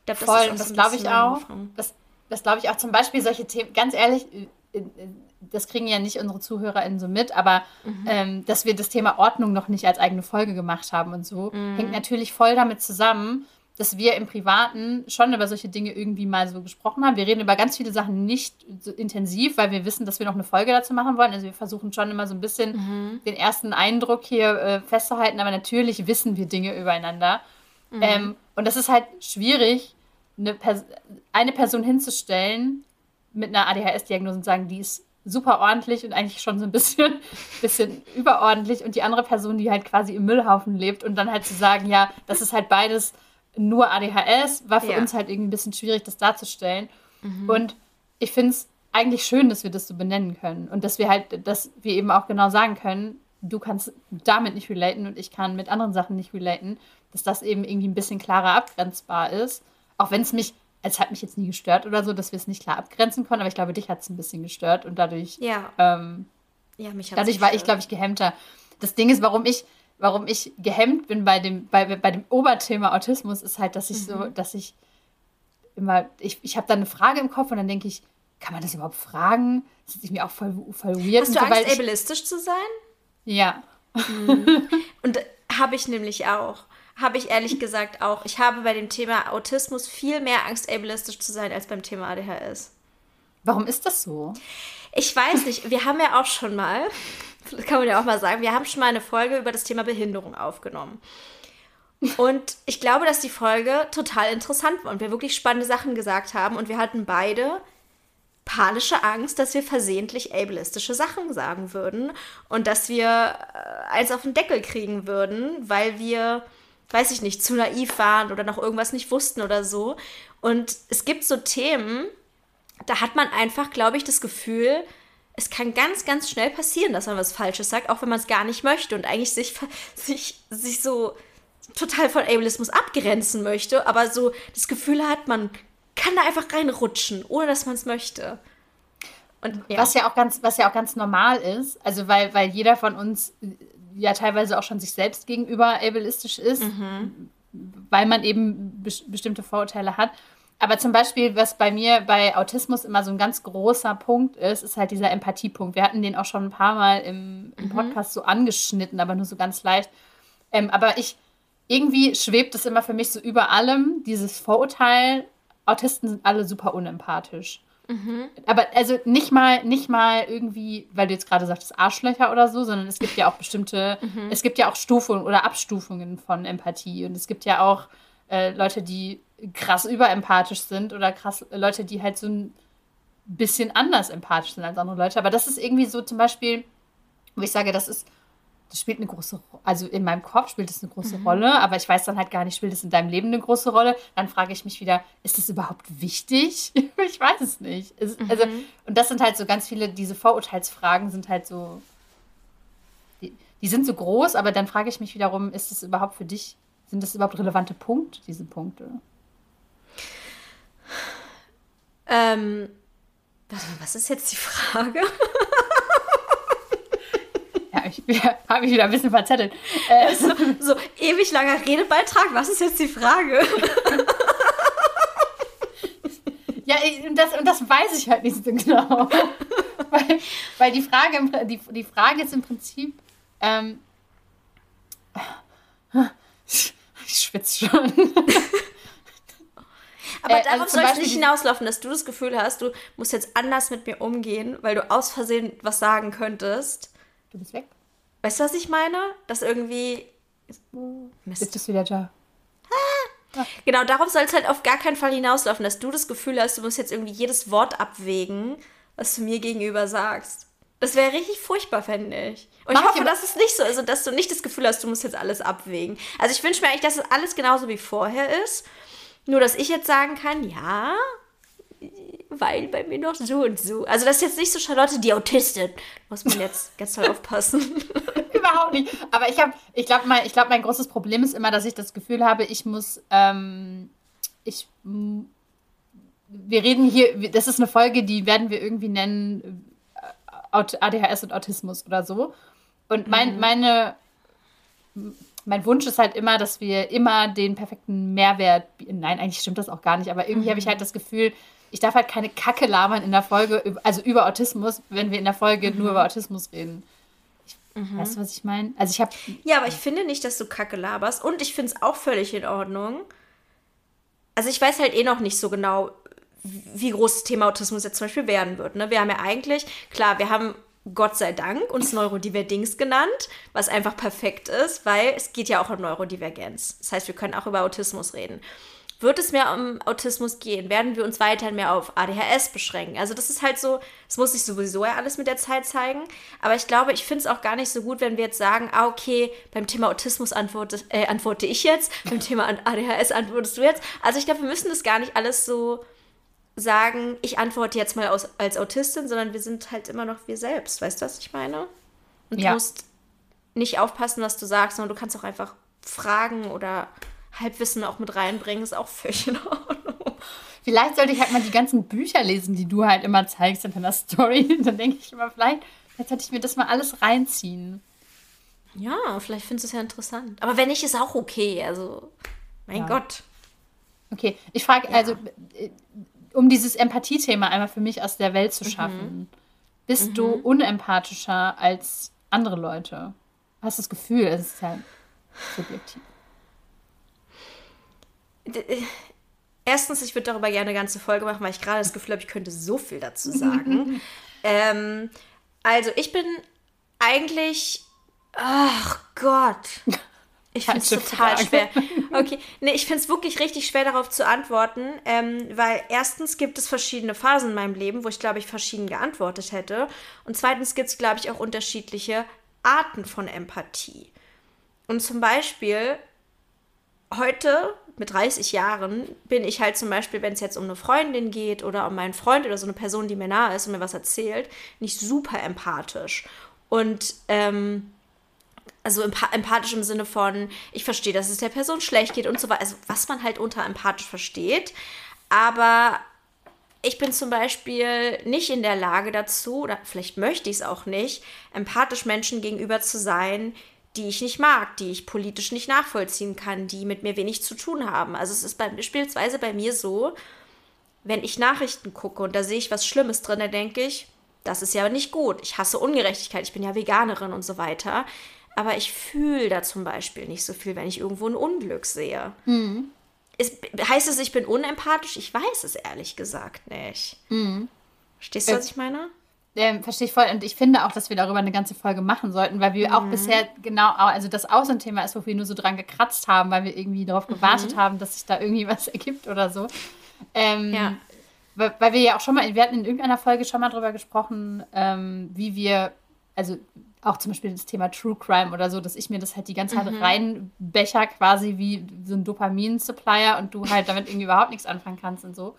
Ich glaub, das Voll, und das glaube ich auch. Das, das glaube ich auch zum Beispiel solche Themen, ganz ehrlich, das kriegen ja nicht unsere ZuhörerInnen so mit, aber mhm. ähm, dass wir das Thema Ordnung noch nicht als eigene Folge gemacht haben und so, mhm. hängt natürlich voll damit zusammen, dass wir im Privaten schon über solche Dinge irgendwie mal so gesprochen haben. Wir reden über ganz viele Sachen nicht so intensiv, weil wir wissen, dass wir noch eine Folge dazu machen wollen. Also wir versuchen schon immer so ein bisschen mhm. den ersten Eindruck hier äh, festzuhalten, aber natürlich wissen wir Dinge übereinander. Mhm. Ähm, und das ist halt schwierig, eine, Pers eine Person hinzustellen mit einer ADHS-Diagnose und sagen, die ist super ordentlich und eigentlich schon so ein bisschen, bisschen überordentlich und die andere Person, die halt quasi im Müllhaufen lebt und dann halt zu sagen, ja, das ist halt beides nur ADHS, war für ja. uns halt irgendwie ein bisschen schwierig, das darzustellen. Mhm. Und ich finde es eigentlich schön, dass wir das so benennen können und dass wir halt, dass wir eben auch genau sagen können, du kannst damit nicht relaten und ich kann mit anderen Sachen nicht relaten, dass das eben irgendwie ein bisschen klarer abgrenzbar ist. Auch wenn es mich es hat mich jetzt nie gestört oder so, dass wir es nicht klar abgrenzen konnten, aber ich glaube, dich hat es ein bisschen gestört und dadurch, ja, ähm, ja mich dadurch war ich, glaube ich, gehemmter. Das Ding ist, warum ich, warum ich gehemmt bin bei dem, bei, bei dem Oberthema Autismus, ist halt, dass ich mhm. so, dass ich immer, ich, ich habe da eine Frage im Kopf und dann denke ich, kann man das überhaupt fragen? Das ist irgendwie auch voll, voll weird. Hast du Angst, ich, ableistisch zu sein? Ja. Mhm. Und habe ich nämlich auch habe ich ehrlich gesagt auch. Ich habe bei dem Thema Autismus viel mehr Angst, ableistisch zu sein, als beim Thema ADHS. Warum ist das so? Ich weiß nicht. Wir haben ja auch schon mal, das kann man ja auch mal sagen, wir haben schon mal eine Folge über das Thema Behinderung aufgenommen. Und ich glaube, dass die Folge total interessant war und wir wirklich spannende Sachen gesagt haben. Und wir hatten beide panische Angst, dass wir versehentlich ableistische Sachen sagen würden und dass wir äh, eins auf den Deckel kriegen würden, weil wir weiß ich nicht, zu naiv waren oder noch irgendwas nicht wussten oder so. Und es gibt so Themen, da hat man einfach, glaube ich, das Gefühl, es kann ganz, ganz schnell passieren, dass man was Falsches sagt, auch wenn man es gar nicht möchte und eigentlich sich, sich, sich so total von Ableismus abgrenzen möchte, aber so das Gefühl hat, man kann da einfach reinrutschen, ohne dass man es möchte. Und, ja. Was ja auch ganz, was ja auch ganz normal ist, also weil, weil jeder von uns ja teilweise auch schon sich selbst gegenüber ableistisch ist, mhm. weil man eben be bestimmte Vorurteile hat. aber zum Beispiel, was bei mir bei Autismus immer so ein ganz großer Punkt ist, ist halt dieser Empathiepunkt. Wir hatten den auch schon ein paar Mal im, im mhm. Podcast so angeschnitten, aber nur so ganz leicht. Ähm, aber ich, irgendwie schwebt es immer für mich so über allem, dieses Vorurteil, Autisten sind alle super unempathisch. Mhm. Aber also nicht mal, nicht mal irgendwie, weil du jetzt gerade sagtest, Arschlöcher oder so, sondern es gibt ja auch bestimmte, mhm. es gibt ja auch Stufungen oder Abstufungen von Empathie. Und es gibt ja auch äh, Leute, die krass überempathisch sind oder krass Leute, die halt so ein bisschen anders empathisch sind als andere Leute. Aber das ist irgendwie so zum Beispiel, wo ich sage, das ist das spielt eine große Rolle. Also in meinem Kopf spielt es eine große mhm. Rolle, aber ich weiß dann halt gar nicht, spielt es in deinem Leben eine große Rolle? Dann frage ich mich wieder, ist das überhaupt wichtig? ich weiß es nicht. Es, mhm. also, und das sind halt so ganz viele, diese Vorurteilsfragen sind halt so, die, die sind so groß, aber dann frage ich mich wiederum, ist es überhaupt für dich, sind das überhaupt relevante Punkte, diese Punkte? Ähm, was ist jetzt die Frage? ich habe mich wieder ein bisschen verzettelt. Äh, so, so, ewig langer Redebeitrag, was ist jetzt die Frage? ja, und das, und das weiß ich halt nicht so genau. weil, weil die, Frage, die, die Frage ist im Prinzip, ähm, ich schwitze schon. Aber äh, darauf also soll es nicht hinauslaufen, dass du das Gefühl hast, du musst jetzt anders mit mir umgehen, weil du aus Versehen was sagen könntest. Du bist weg. Weißt du, was ich meine? Dass irgendwie. Mist. Ist das wieder da? Ah. Genau, darauf soll es halt auf gar keinen Fall hinauslaufen, dass du das Gefühl hast, du musst jetzt irgendwie jedes Wort abwägen, was du mir gegenüber sagst. Das wäre richtig furchtbar, fände ich. Und Mach ich hoffe, dass es nicht so ist und dass du nicht das Gefühl hast, du musst jetzt alles abwägen. Also ich wünsche mir eigentlich, dass es alles genauso wie vorher ist. Nur, dass ich jetzt sagen kann, ja, weil bei mir noch so und so. Also das ist jetzt nicht so Charlotte, die Autistin. Muss man jetzt ganz toll aufpassen. Überhaupt nicht. Aber ich habe, ich glaube, mein, glaub, mein großes Problem ist immer, dass ich das Gefühl habe, ich muss, ähm, ich, wir reden hier, das ist eine Folge, die werden wir irgendwie nennen äh, ADHS und Autismus oder so. Und mein, mhm. meine, mein Wunsch ist halt immer, dass wir immer den perfekten Mehrwert, nein, eigentlich stimmt das auch gar nicht, aber irgendwie mhm. habe ich halt das Gefühl, ich darf halt keine Kacke labern in der Folge, also über Autismus, wenn wir in der Folge mhm. nur über Autismus reden. Ich, mhm. Weißt du, was ich meine? Also ich habe. Ja, aber ich finde nicht, dass du Kacke laberst und ich finde es auch völlig in Ordnung. Also ich weiß halt eh noch nicht so genau, wie groß das Thema Autismus jetzt zum Beispiel werden wird. Ne? Wir haben ja eigentlich, klar, wir haben Gott sei Dank uns Neurodivergenz genannt, was einfach perfekt ist, weil es geht ja auch um Neurodivergenz. Das heißt, wir können auch über Autismus reden. Wird es mehr um Autismus gehen? Werden wir uns weiterhin mehr auf ADHS beschränken? Also das ist halt so, es muss sich sowieso ja alles mit der Zeit zeigen. Aber ich glaube, ich finde es auch gar nicht so gut, wenn wir jetzt sagen, ah, okay, beim Thema Autismus antworte, äh, antworte ich jetzt, beim Thema ADHS antwortest du jetzt. Also ich glaube, wir müssen das gar nicht alles so sagen, ich antworte jetzt mal aus, als Autistin, sondern wir sind halt immer noch wir selbst. Weißt du, was ich meine? Und ja. du musst nicht aufpassen, was du sagst, sondern du kannst auch einfach fragen oder Halbwissen auch mit reinbringen, ist auch völlig in Ordnung. Vielleicht sollte ich halt mal die ganzen Bücher lesen, die du halt immer zeigst in deiner Story. Dann denke ich immer, vielleicht, jetzt hätte ich mir das mal alles reinziehen. Ja, vielleicht findest du es ja interessant. Aber wenn nicht, ist auch okay. Also, mein ja. Gott. Okay, ich frage, ja. also, äh, um dieses Empathie-Thema einmal für mich aus der Welt zu mhm. schaffen, mhm. bist mhm. du unempathischer als andere Leute? Hast du das Gefühl, es ist ja subjektiv. Erstens, ich würde darüber gerne eine ganze Folge machen, weil ich gerade das Gefühl habe, ich könnte so viel dazu sagen. ähm, also, ich bin eigentlich. Ach Gott. Ich finde es total Frage. schwer. Okay, nee, ich finde es wirklich richtig schwer darauf zu antworten, ähm, weil erstens gibt es verschiedene Phasen in meinem Leben, wo ich glaube ich verschieden geantwortet hätte. Und zweitens gibt es glaube ich auch unterschiedliche Arten von Empathie. Und zum Beispiel heute mit 30 Jahren bin ich halt zum Beispiel, wenn es jetzt um eine Freundin geht oder um meinen Freund oder so eine Person, die mir nahe ist und mir was erzählt, nicht super empathisch. Und ähm, also empathisch im Sinne von, ich verstehe, dass es der Person schlecht geht und so weiter. Also was man halt unter empathisch versteht. Aber ich bin zum Beispiel nicht in der Lage dazu, oder vielleicht möchte ich es auch nicht, empathisch Menschen gegenüber zu sein, die ich nicht mag, die ich politisch nicht nachvollziehen kann, die mit mir wenig zu tun haben. Also es ist beispielsweise bei mir so, wenn ich Nachrichten gucke und da sehe ich was Schlimmes drin, dann denke ich, das ist ja nicht gut. Ich hasse Ungerechtigkeit, ich bin ja Veganerin und so weiter. Aber ich fühle da zum Beispiel nicht so viel, wenn ich irgendwo ein Unglück sehe. Mhm. Ist, heißt es, ich bin unempathisch? Ich weiß es ehrlich gesagt nicht. Mhm. Verstehst du, was ich meine? Ähm, verstehe ich voll. Und ich finde auch, dass wir darüber eine ganze Folge machen sollten, weil wir mhm. auch bisher genau, also das auch so ein Thema ist, wo wir nur so dran gekratzt haben, weil wir irgendwie darauf gewartet mhm. haben, dass sich da irgendwie was ergibt oder so. Ähm, ja. Weil, weil, wir ja auch schon mal, wir hatten in irgendeiner Folge schon mal drüber gesprochen, ähm, wie wir, also auch zum Beispiel das Thema True Crime oder so, dass ich mir das halt die ganze Zeit mhm. reinbecher quasi wie so ein Dopamin-Supplier und du halt damit irgendwie überhaupt nichts anfangen kannst und so.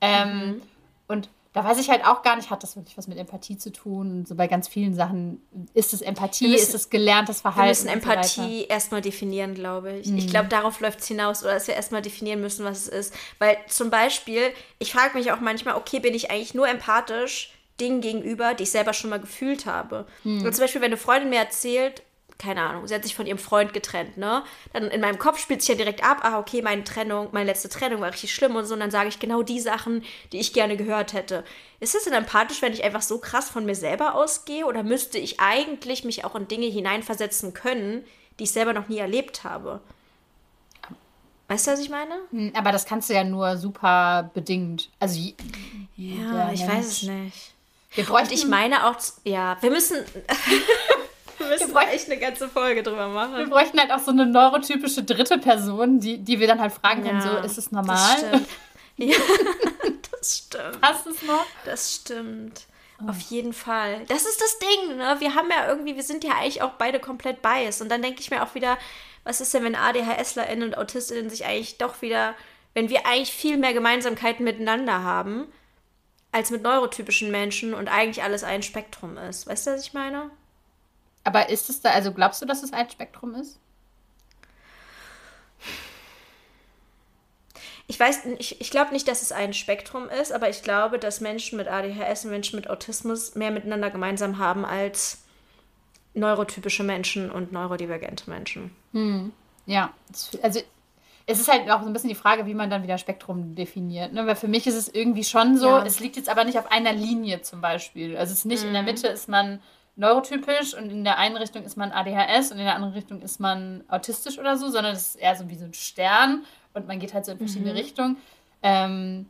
Ähm, mhm. Und da weiß ich halt auch gar nicht, hat das wirklich was mit Empathie zu tun? So bei ganz vielen Sachen ist es Empathie, müssen, ist es gelerntes Verhalten? Wir müssen Empathie so erstmal definieren, glaube ich. Mhm. Ich glaube, darauf läuft es hinaus, oder dass wir erstmal definieren müssen, was es ist. Weil zum Beispiel, ich frage mich auch manchmal, okay, bin ich eigentlich nur empathisch Dingen gegenüber, die ich selber schon mal gefühlt habe? Mhm. Und zum Beispiel, wenn eine Freundin mir erzählt, keine Ahnung, sie hat sich von ihrem Freund getrennt, ne? Dann in meinem Kopf spielt sich ja direkt ab, ah, okay, meine Trennung, meine letzte Trennung war richtig schlimm und so, und dann sage ich genau die Sachen, die ich gerne gehört hätte. Ist es denn empathisch, wenn ich einfach so krass von mir selber ausgehe oder müsste ich eigentlich mich auch in Dinge hineinversetzen können, die ich selber noch nie erlebt habe? Weißt du, was ich meine? Hm, aber das kannst du ja nur super bedingt. Also ja, ich Mensch. weiß es nicht. Wir bräuchten, Und ich meine auch, ja, wir müssen. Wir müssen wir echt eine ganze Folge drüber machen. Wir bräuchten halt auch so eine neurotypische dritte Person, die, die wir dann halt fragen können, ja, so, ist es normal? Das stimmt. ja, das stimmt. Passt es noch? Das stimmt. Oh. Auf jeden Fall. Das ist das Ding, ne? Wir haben ja irgendwie, wir sind ja eigentlich auch beide komplett biased. Und dann denke ich mir auch wieder, was ist denn, wenn ADHSlerInnen und AutistInnen sich eigentlich doch wieder, wenn wir eigentlich viel mehr Gemeinsamkeiten miteinander haben, als mit neurotypischen Menschen und eigentlich alles ein Spektrum ist. Weißt du, was ich meine? Aber ist es da, also glaubst du, dass es ein Spektrum ist? Ich weiß, ich, ich glaube nicht, dass es ein Spektrum ist, aber ich glaube, dass Menschen mit ADHS und Menschen mit Autismus mehr miteinander gemeinsam haben als neurotypische Menschen und neurodivergente Menschen. Hm. Ja, also es ist halt auch so ein bisschen die Frage, wie man dann wieder Spektrum definiert. Ne? Weil für mich ist es irgendwie schon so, ja. es liegt jetzt aber nicht auf einer Linie zum Beispiel. Also es ist nicht mhm. in der mhm. Mitte, ist man neurotypisch und in der einen Richtung ist man ADHS und in der anderen Richtung ist man autistisch oder so, sondern es ist eher so wie so ein Stern und man geht halt so in verschiedene mhm. Richtungen. Ähm,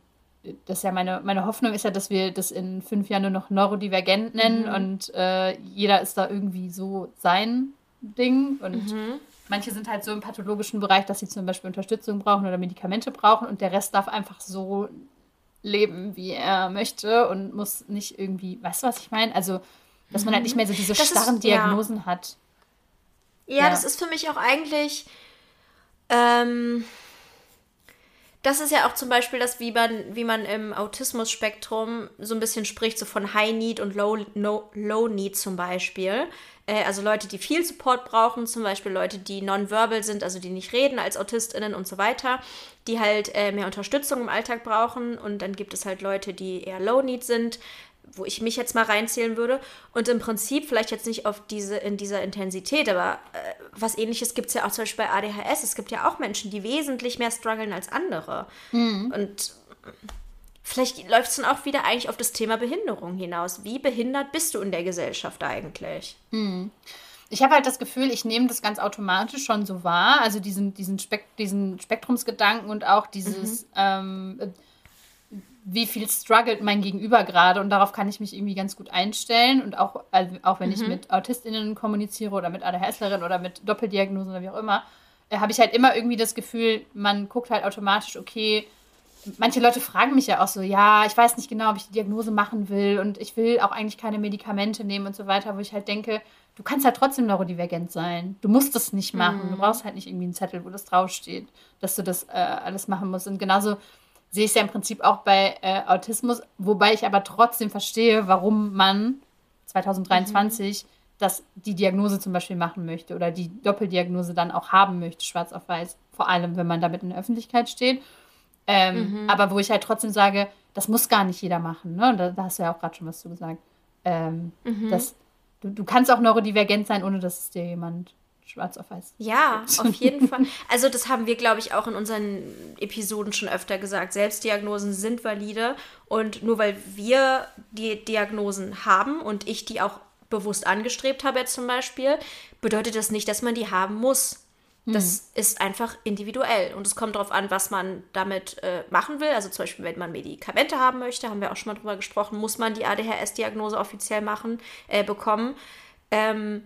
das ist ja meine, meine Hoffnung ist ja, dass wir das in fünf Jahren nur noch neurodivergent nennen mhm. und äh, jeder ist da irgendwie so sein Ding und mhm. manche sind halt so im pathologischen Bereich, dass sie zum Beispiel Unterstützung brauchen oder Medikamente brauchen und der Rest darf einfach so leben, wie er möchte und muss nicht irgendwie, weißt du, was ich meine? Also dass man halt nicht mehr so diese das starren ist, Diagnosen ja. hat. Ja, ja, das ist für mich auch eigentlich. Ähm, das ist ja auch zum Beispiel das, wie man, wie man im Autismus-Spektrum so ein bisschen spricht, so von High Need und Low, no, Low Need zum Beispiel. Äh, also Leute, die viel Support brauchen, zum Beispiel Leute, die nonverbal sind, also die nicht reden als AutistInnen und so weiter, die halt äh, mehr Unterstützung im Alltag brauchen. Und dann gibt es halt Leute, die eher Low Need sind, wo ich mich jetzt mal reinzählen würde. Und im Prinzip, vielleicht jetzt nicht auf diese, in dieser Intensität, aber äh, was ähnliches gibt es ja auch zum Beispiel bei ADHS. Es gibt ja auch Menschen, die wesentlich mehr strugglen als andere. Mhm. Und vielleicht läuft es dann auch wieder eigentlich auf das Thema Behinderung hinaus. Wie behindert bist du in der Gesellschaft eigentlich? Mhm. Ich habe halt das Gefühl, ich nehme das ganz automatisch schon so wahr. Also diesen, diesen, Spek diesen Spektrumsgedanken und auch dieses. Mhm. Ähm, wie viel struggelt mein Gegenüber gerade und darauf kann ich mich irgendwie ganz gut einstellen und auch, also auch wenn mhm. ich mit AutistInnen kommuniziere oder mit ADHSlerin oder mit Doppeldiagnosen oder wie auch immer, äh, habe ich halt immer irgendwie das Gefühl, man guckt halt automatisch, okay, manche Leute fragen mich ja auch so, ja, ich weiß nicht genau, ob ich die Diagnose machen will und ich will auch eigentlich keine Medikamente nehmen und so weiter, wo ich halt denke, du kannst halt trotzdem neurodivergent sein. Du musst das nicht machen. Mhm. Du brauchst halt nicht irgendwie einen Zettel, wo das draufsteht, dass du das äh, alles machen musst. Und genauso sehe ich es ja im Prinzip auch bei äh, Autismus, wobei ich aber trotzdem verstehe, warum man 2023 mhm. das, die Diagnose zum Beispiel machen möchte oder die Doppeldiagnose dann auch haben möchte, schwarz auf weiß, vor allem wenn man damit in der Öffentlichkeit steht. Ähm, mhm. Aber wo ich halt trotzdem sage, das muss gar nicht jeder machen. Ne? Und da, da hast du ja auch gerade schon was zu gesagt. Ähm, mhm. dass, du, du kannst auch neurodivergent sein, ohne dass es dir jemand schwarz auf weiß. Ja, auf jeden Fall. Also das haben wir, glaube ich, auch in unseren Episoden schon öfter gesagt. Selbstdiagnosen sind valide und nur weil wir die Diagnosen haben und ich die auch bewusst angestrebt habe jetzt zum Beispiel, bedeutet das nicht, dass man die haben muss. Das mhm. ist einfach individuell und es kommt darauf an, was man damit äh, machen will. Also zum Beispiel, wenn man Medikamente haben möchte, haben wir auch schon mal drüber gesprochen, muss man die ADHS-Diagnose offiziell machen, äh, bekommen. Ähm,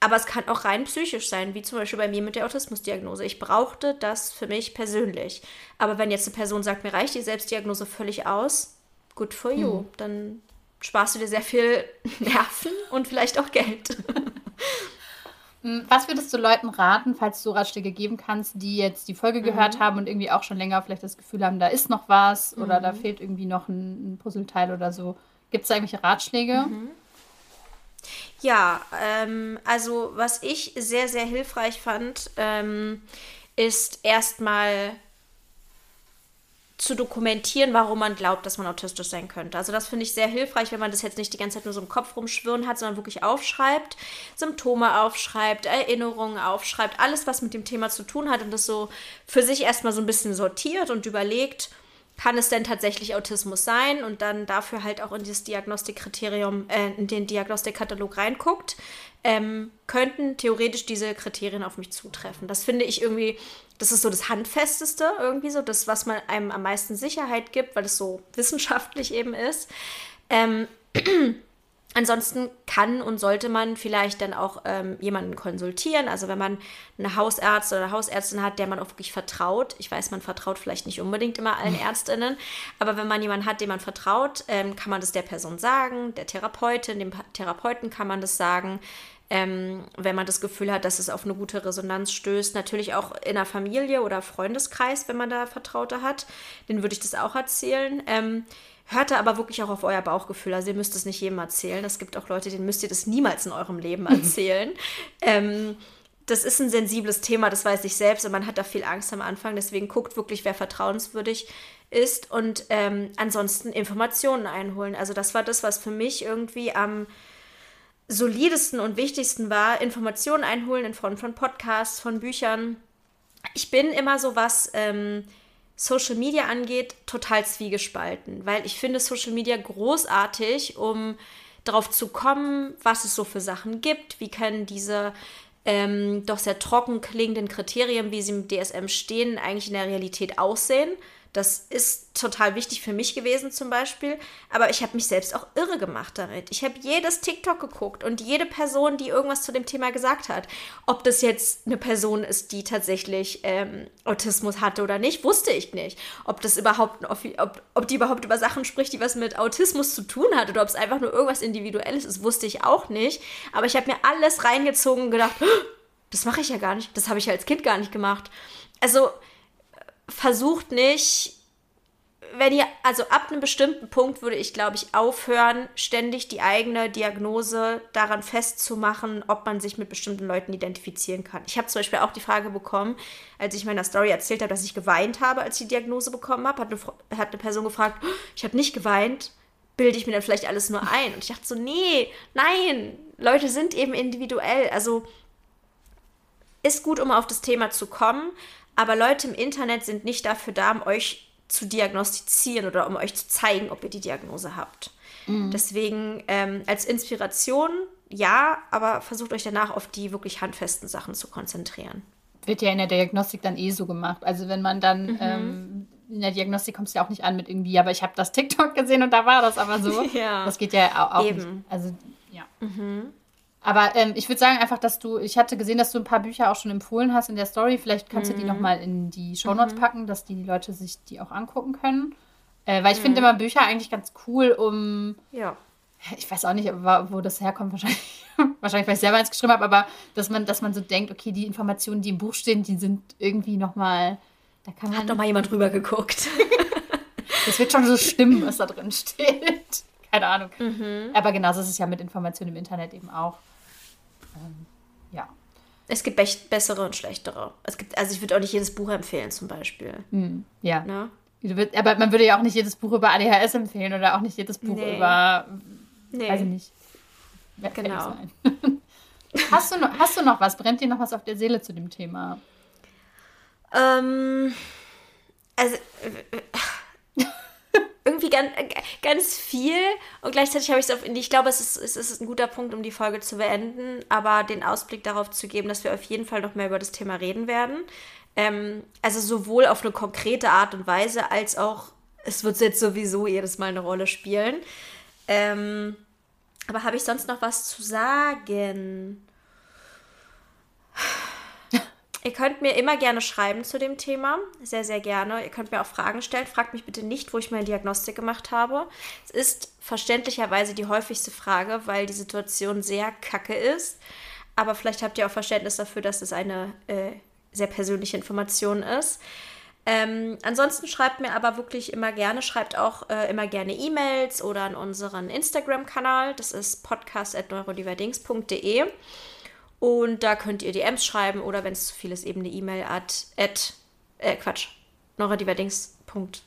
aber es kann auch rein psychisch sein, wie zum Beispiel bei mir mit der Autismusdiagnose. Ich brauchte das für mich persönlich. Aber wenn jetzt eine Person sagt, mir reicht die Selbstdiagnose völlig aus, good for you. Mhm. Dann sparst du dir sehr viel Nerven und vielleicht auch Geld. Hm, was würdest du Leuten raten, falls du Ratschläge geben kannst, die jetzt die Folge gehört mhm. haben und irgendwie auch schon länger vielleicht das Gefühl haben, da ist noch was mhm. oder da mhm. fehlt irgendwie noch ein, ein Puzzleteil oder so? Gibt es da irgendwelche Ratschläge? Mhm. Ja, ähm, also was ich sehr, sehr hilfreich fand, ähm, ist erstmal zu dokumentieren, warum man glaubt, dass man autistisch sein könnte. Also das finde ich sehr hilfreich, wenn man das jetzt nicht die ganze Zeit nur so im Kopf rumschwirren hat, sondern wirklich aufschreibt, Symptome aufschreibt, Erinnerungen aufschreibt, alles, was mit dem Thema zu tun hat und das so für sich erstmal so ein bisschen sortiert und überlegt, kann es denn tatsächlich Autismus sein und dann dafür halt auch in dieses Diagnostikkriterium, äh, in den Diagnostikkatalog reinguckt, ähm, könnten theoretisch diese Kriterien auf mich zutreffen. Das finde ich irgendwie, das ist so das Handfesteste, irgendwie so, das, was man einem am meisten Sicherheit gibt, weil es so wissenschaftlich eben ist. Ähm, Ansonsten kann und sollte man vielleicht dann auch ähm, jemanden konsultieren. Also wenn man eine Hausärzt oder eine Hausärztin hat, der man auch wirklich vertraut. Ich weiß, man vertraut vielleicht nicht unbedingt immer allen Ärztinnen, aber wenn man jemanden hat, dem man vertraut, ähm, kann man das der Person sagen, der Therapeutin, dem Therapeuten kann man das sagen. Ähm, wenn man das Gefühl hat, dass es auf eine gute Resonanz stößt. Natürlich auch in der Familie oder Freundeskreis, wenn man da Vertraute hat. Den würde ich das auch erzählen. Ähm, Hört da aber wirklich auch auf euer Bauchgefühl. Also ihr müsst es nicht jedem erzählen. Es gibt auch Leute, denen müsst ihr das niemals in eurem Leben erzählen. ähm, das ist ein sensibles Thema, das weiß ich selbst und man hat da viel Angst am Anfang. Deswegen guckt wirklich, wer vertrauenswürdig ist und ähm, ansonsten Informationen einholen. Also das war das, was für mich irgendwie am solidesten und wichtigsten war. Informationen einholen in Form von Podcasts, von Büchern. Ich bin immer so was... Ähm, Social Media angeht, total zwiegespalten, weil ich finde Social Media großartig, um darauf zu kommen, was es so für Sachen gibt, wie können diese ähm, doch sehr trocken klingenden Kriterien, wie sie im DSM stehen, eigentlich in der Realität aussehen. Das ist total wichtig für mich gewesen zum Beispiel. Aber ich habe mich selbst auch irre gemacht damit. Ich habe jedes TikTok geguckt und jede Person, die irgendwas zu dem Thema gesagt hat. Ob das jetzt eine Person ist, die tatsächlich ähm, Autismus hatte oder nicht, wusste ich nicht. Ob das überhaupt, ob, ob die überhaupt über Sachen spricht, die was mit Autismus zu tun hat oder ob es einfach nur irgendwas Individuelles ist, wusste ich auch nicht. Aber ich habe mir alles reingezogen und gedacht, das mache ich ja gar nicht. Das habe ich ja als Kind gar nicht gemacht. Also versucht nicht, wenn ihr, also ab einem bestimmten Punkt würde ich, glaube ich, aufhören, ständig die eigene Diagnose daran festzumachen, ob man sich mit bestimmten Leuten identifizieren kann. Ich habe zum Beispiel auch die Frage bekommen, als ich meiner Story erzählt habe, dass ich geweint habe, als ich die Diagnose bekommen habe, hat eine, hat eine Person gefragt, oh, ich habe nicht geweint, bilde ich mir dann vielleicht alles nur ein? Und ich dachte so, nee, nein, Leute sind eben individuell. Also ist gut, um auf das Thema zu kommen, aber Leute im Internet sind nicht dafür da, um euch zu diagnostizieren oder um euch zu zeigen, ob ihr die Diagnose habt. Mhm. Deswegen ähm, als Inspiration ja, aber versucht euch danach auf die wirklich handfesten Sachen zu konzentrieren. Wird ja in der Diagnostik dann eh so gemacht. Also wenn man dann mhm. ähm, in der Diagnostik kommt es ja auch nicht an mit irgendwie, aber ich habe das TikTok gesehen und da war das aber so. ja. Das geht ja auch, auch Eben. nicht. Also ja. Mhm. Aber ähm, ich würde sagen einfach, dass du, ich hatte gesehen, dass du ein paar Bücher auch schon empfohlen hast in der Story. Vielleicht kannst mhm. du die mhm. nochmal in die Shownotes mhm. packen, dass die Leute sich die auch angucken können. Äh, weil ich mhm. finde immer Bücher eigentlich ganz cool, um. Ja. Ich weiß auch nicht, wo das herkommt, wahrscheinlich, wahrscheinlich, weil ich selber eins geschrieben habe, aber dass man, dass man so denkt, okay, die Informationen, die im Buch stehen, die sind irgendwie nochmal. Da kann man. Hat doch mal jemand drüber geguckt. das wird schon so stimmen, was da drin steht. Keine Ahnung. Mhm. Aber genauso ist es ja mit Informationen im Internet eben auch ähm, ja. Es gibt be bessere und schlechtere. Es gibt, also ich würde auch nicht jedes Buch empfehlen, zum Beispiel. Hm, ja. Ne? Aber man würde ja auch nicht jedes Buch über ADHS empfehlen oder auch nicht jedes Buch nee. über. Nee. Weiß ich nicht. Wer genau. Hast du, noch, hast du noch was? Brennt dir noch was auf der Seele zu dem Thema? Ähm, also äh, irgendwie ganz, ganz viel und gleichzeitig habe ich es auf. Ich glaube, es ist, es ist ein guter Punkt, um die Folge zu beenden, aber den Ausblick darauf zu geben, dass wir auf jeden Fall noch mehr über das Thema reden werden. Ähm, also sowohl auf eine konkrete Art und Weise als auch, es wird jetzt sowieso jedes Mal eine Rolle spielen. Ähm, aber habe ich sonst noch was zu sagen? Ihr könnt mir immer gerne schreiben zu dem Thema. Sehr, sehr gerne. Ihr könnt mir auch Fragen stellen. Fragt mich bitte nicht, wo ich meine Diagnostik gemacht habe. Es ist verständlicherweise die häufigste Frage, weil die Situation sehr kacke ist. Aber vielleicht habt ihr auch Verständnis dafür, dass es eine äh, sehr persönliche Information ist. Ähm, ansonsten schreibt mir aber wirklich immer gerne, schreibt auch äh, immer gerne E-Mails oder an unseren Instagram-Kanal. Das ist podcast.neurodiverdings.de. Und da könnt ihr DMs schreiben oder wenn es zu viel ist, eben eine E-Mail at, at äh, Quatsch, neurodiverdings.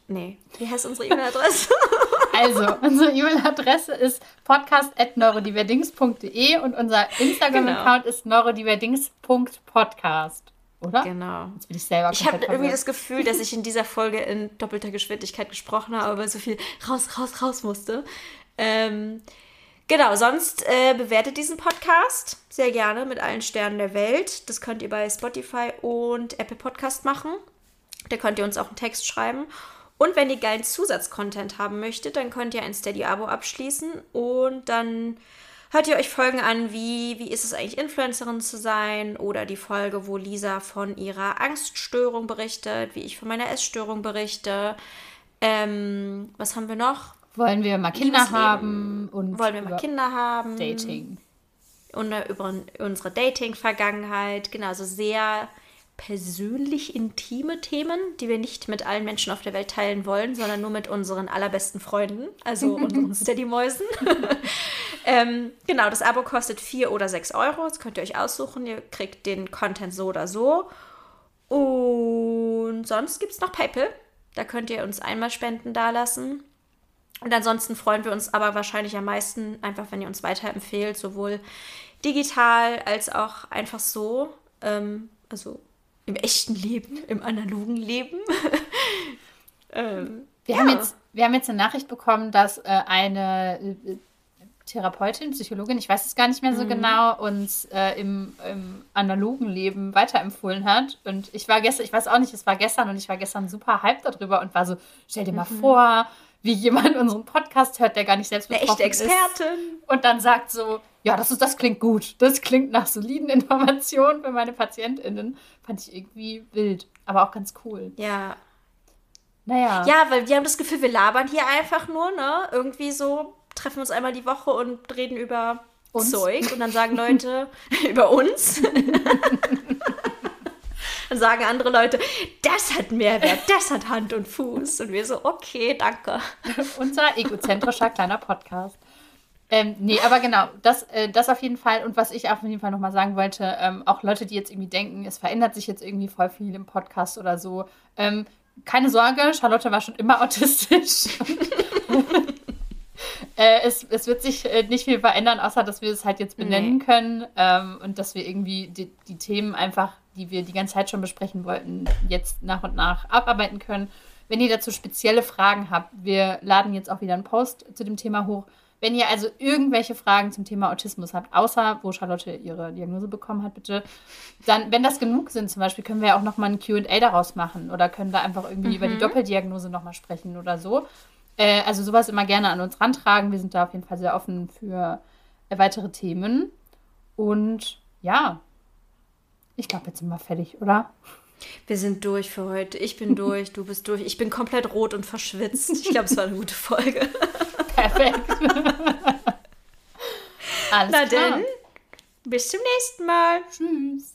Nee, wie heißt unsere E-Mail-Adresse? Also, unsere E-Mail-Adresse ist podcast.neurodiverdings.de und unser Instagram-Account genau. ist neurodiverdings.podcast. Oder? Genau. Jetzt bin ich selber Ich habe irgendwie das Gefühl, dass ich in dieser Folge in doppelter Geschwindigkeit gesprochen habe, weil so viel raus, raus, raus musste. Ähm, genau, sonst äh, bewertet diesen Podcast sehr gerne mit allen Sternen der Welt. Das könnt ihr bei Spotify und Apple Podcast machen. Da könnt ihr uns auch einen Text schreiben. Und wenn ihr geilen Zusatzcontent haben möchtet, dann könnt ihr ein Steady-Abo abschließen und dann hört ihr euch Folgen an, wie, wie ist es eigentlich, Influencerin zu sein oder die Folge, wo Lisa von ihrer Angststörung berichtet, wie ich von meiner Essstörung berichte. Ähm, was haben wir noch? Wollen wir mal Kinder haben und wollen wir mal Kinder haben? Dating. Und über unsere Dating-Vergangenheit, genau, so sehr persönlich intime Themen, die wir nicht mit allen Menschen auf der Welt teilen wollen, sondern nur mit unseren allerbesten Freunden, also unseren Steady-Mäusen. ähm, genau, das Abo kostet 4 oder 6 Euro. Das könnt ihr euch aussuchen. Ihr kriegt den Content so oder so. Und sonst gibt es noch PayPal. Da könnt ihr uns einmal Spenden dalassen. Und ansonsten freuen wir uns aber wahrscheinlich am meisten einfach, wenn ihr uns weiterempfehlt, sowohl digital als auch einfach so. Ähm, also im echten Leben, im analogen Leben. ähm, wir, ja. haben jetzt, wir haben jetzt eine Nachricht bekommen, dass äh, eine äh, Therapeutin, Psychologin, ich weiß es gar nicht mehr so mhm. genau, uns äh, im, im, analogen Leben weiterempfohlen hat. Und ich war gestern, ich weiß auch nicht, es war gestern und ich war gestern super hyped darüber und war so, stell dir mal mhm. vor, wie jemand unseren Podcast hört, der gar nicht selbst betroffen Eine echte Expertin. Ist. Und dann sagt so, ja, das, ist, das klingt gut. Das klingt nach soliden Informationen für meine PatientInnen. Fand ich irgendwie wild, aber auch ganz cool. Ja. Naja. Ja, weil wir haben das Gefühl, wir labern hier einfach nur, ne? Irgendwie so, treffen uns einmal die Woche und reden über uns? Zeug und dann sagen Leute über uns. Dann sagen andere Leute, das hat Mehrwert, das hat Hand und Fuß. Und wir so, okay, danke. Unser egozentrischer kleiner Podcast. Ähm, nee, aber genau, das, äh, das auf jeden Fall. Und was ich auf jeden Fall nochmal sagen wollte, ähm, auch Leute, die jetzt irgendwie denken, es verändert sich jetzt irgendwie voll viel im Podcast oder so. Ähm, keine Sorge, Charlotte war schon immer autistisch. äh, es, es wird sich äh, nicht viel verändern, außer dass wir es halt jetzt benennen nee. können ähm, und dass wir irgendwie die, die Themen einfach die wir die ganze Zeit schon besprechen wollten, jetzt nach und nach abarbeiten können. Wenn ihr dazu spezielle Fragen habt, wir laden jetzt auch wieder einen Post zu dem Thema hoch. Wenn ihr also irgendwelche Fragen zum Thema Autismus habt, außer wo Charlotte ihre Diagnose bekommen hat, bitte, dann, wenn das genug sind, zum Beispiel, können wir ja auch nochmal ein QA daraus machen oder können da einfach irgendwie mhm. über die mhm. Doppeldiagnose nochmal sprechen oder so. Äh, also sowas immer gerne an uns rantragen. Wir sind da auf jeden Fall sehr offen für weitere Themen. Und ja, ich glaube, jetzt sind wir fertig, oder? Wir sind durch für heute. Ich bin durch, du bist durch. Ich bin komplett rot und verschwitzt. Ich glaube, es war eine gute Folge. Perfekt. Alles Na klar. denn, bis zum nächsten Mal. Tschüss.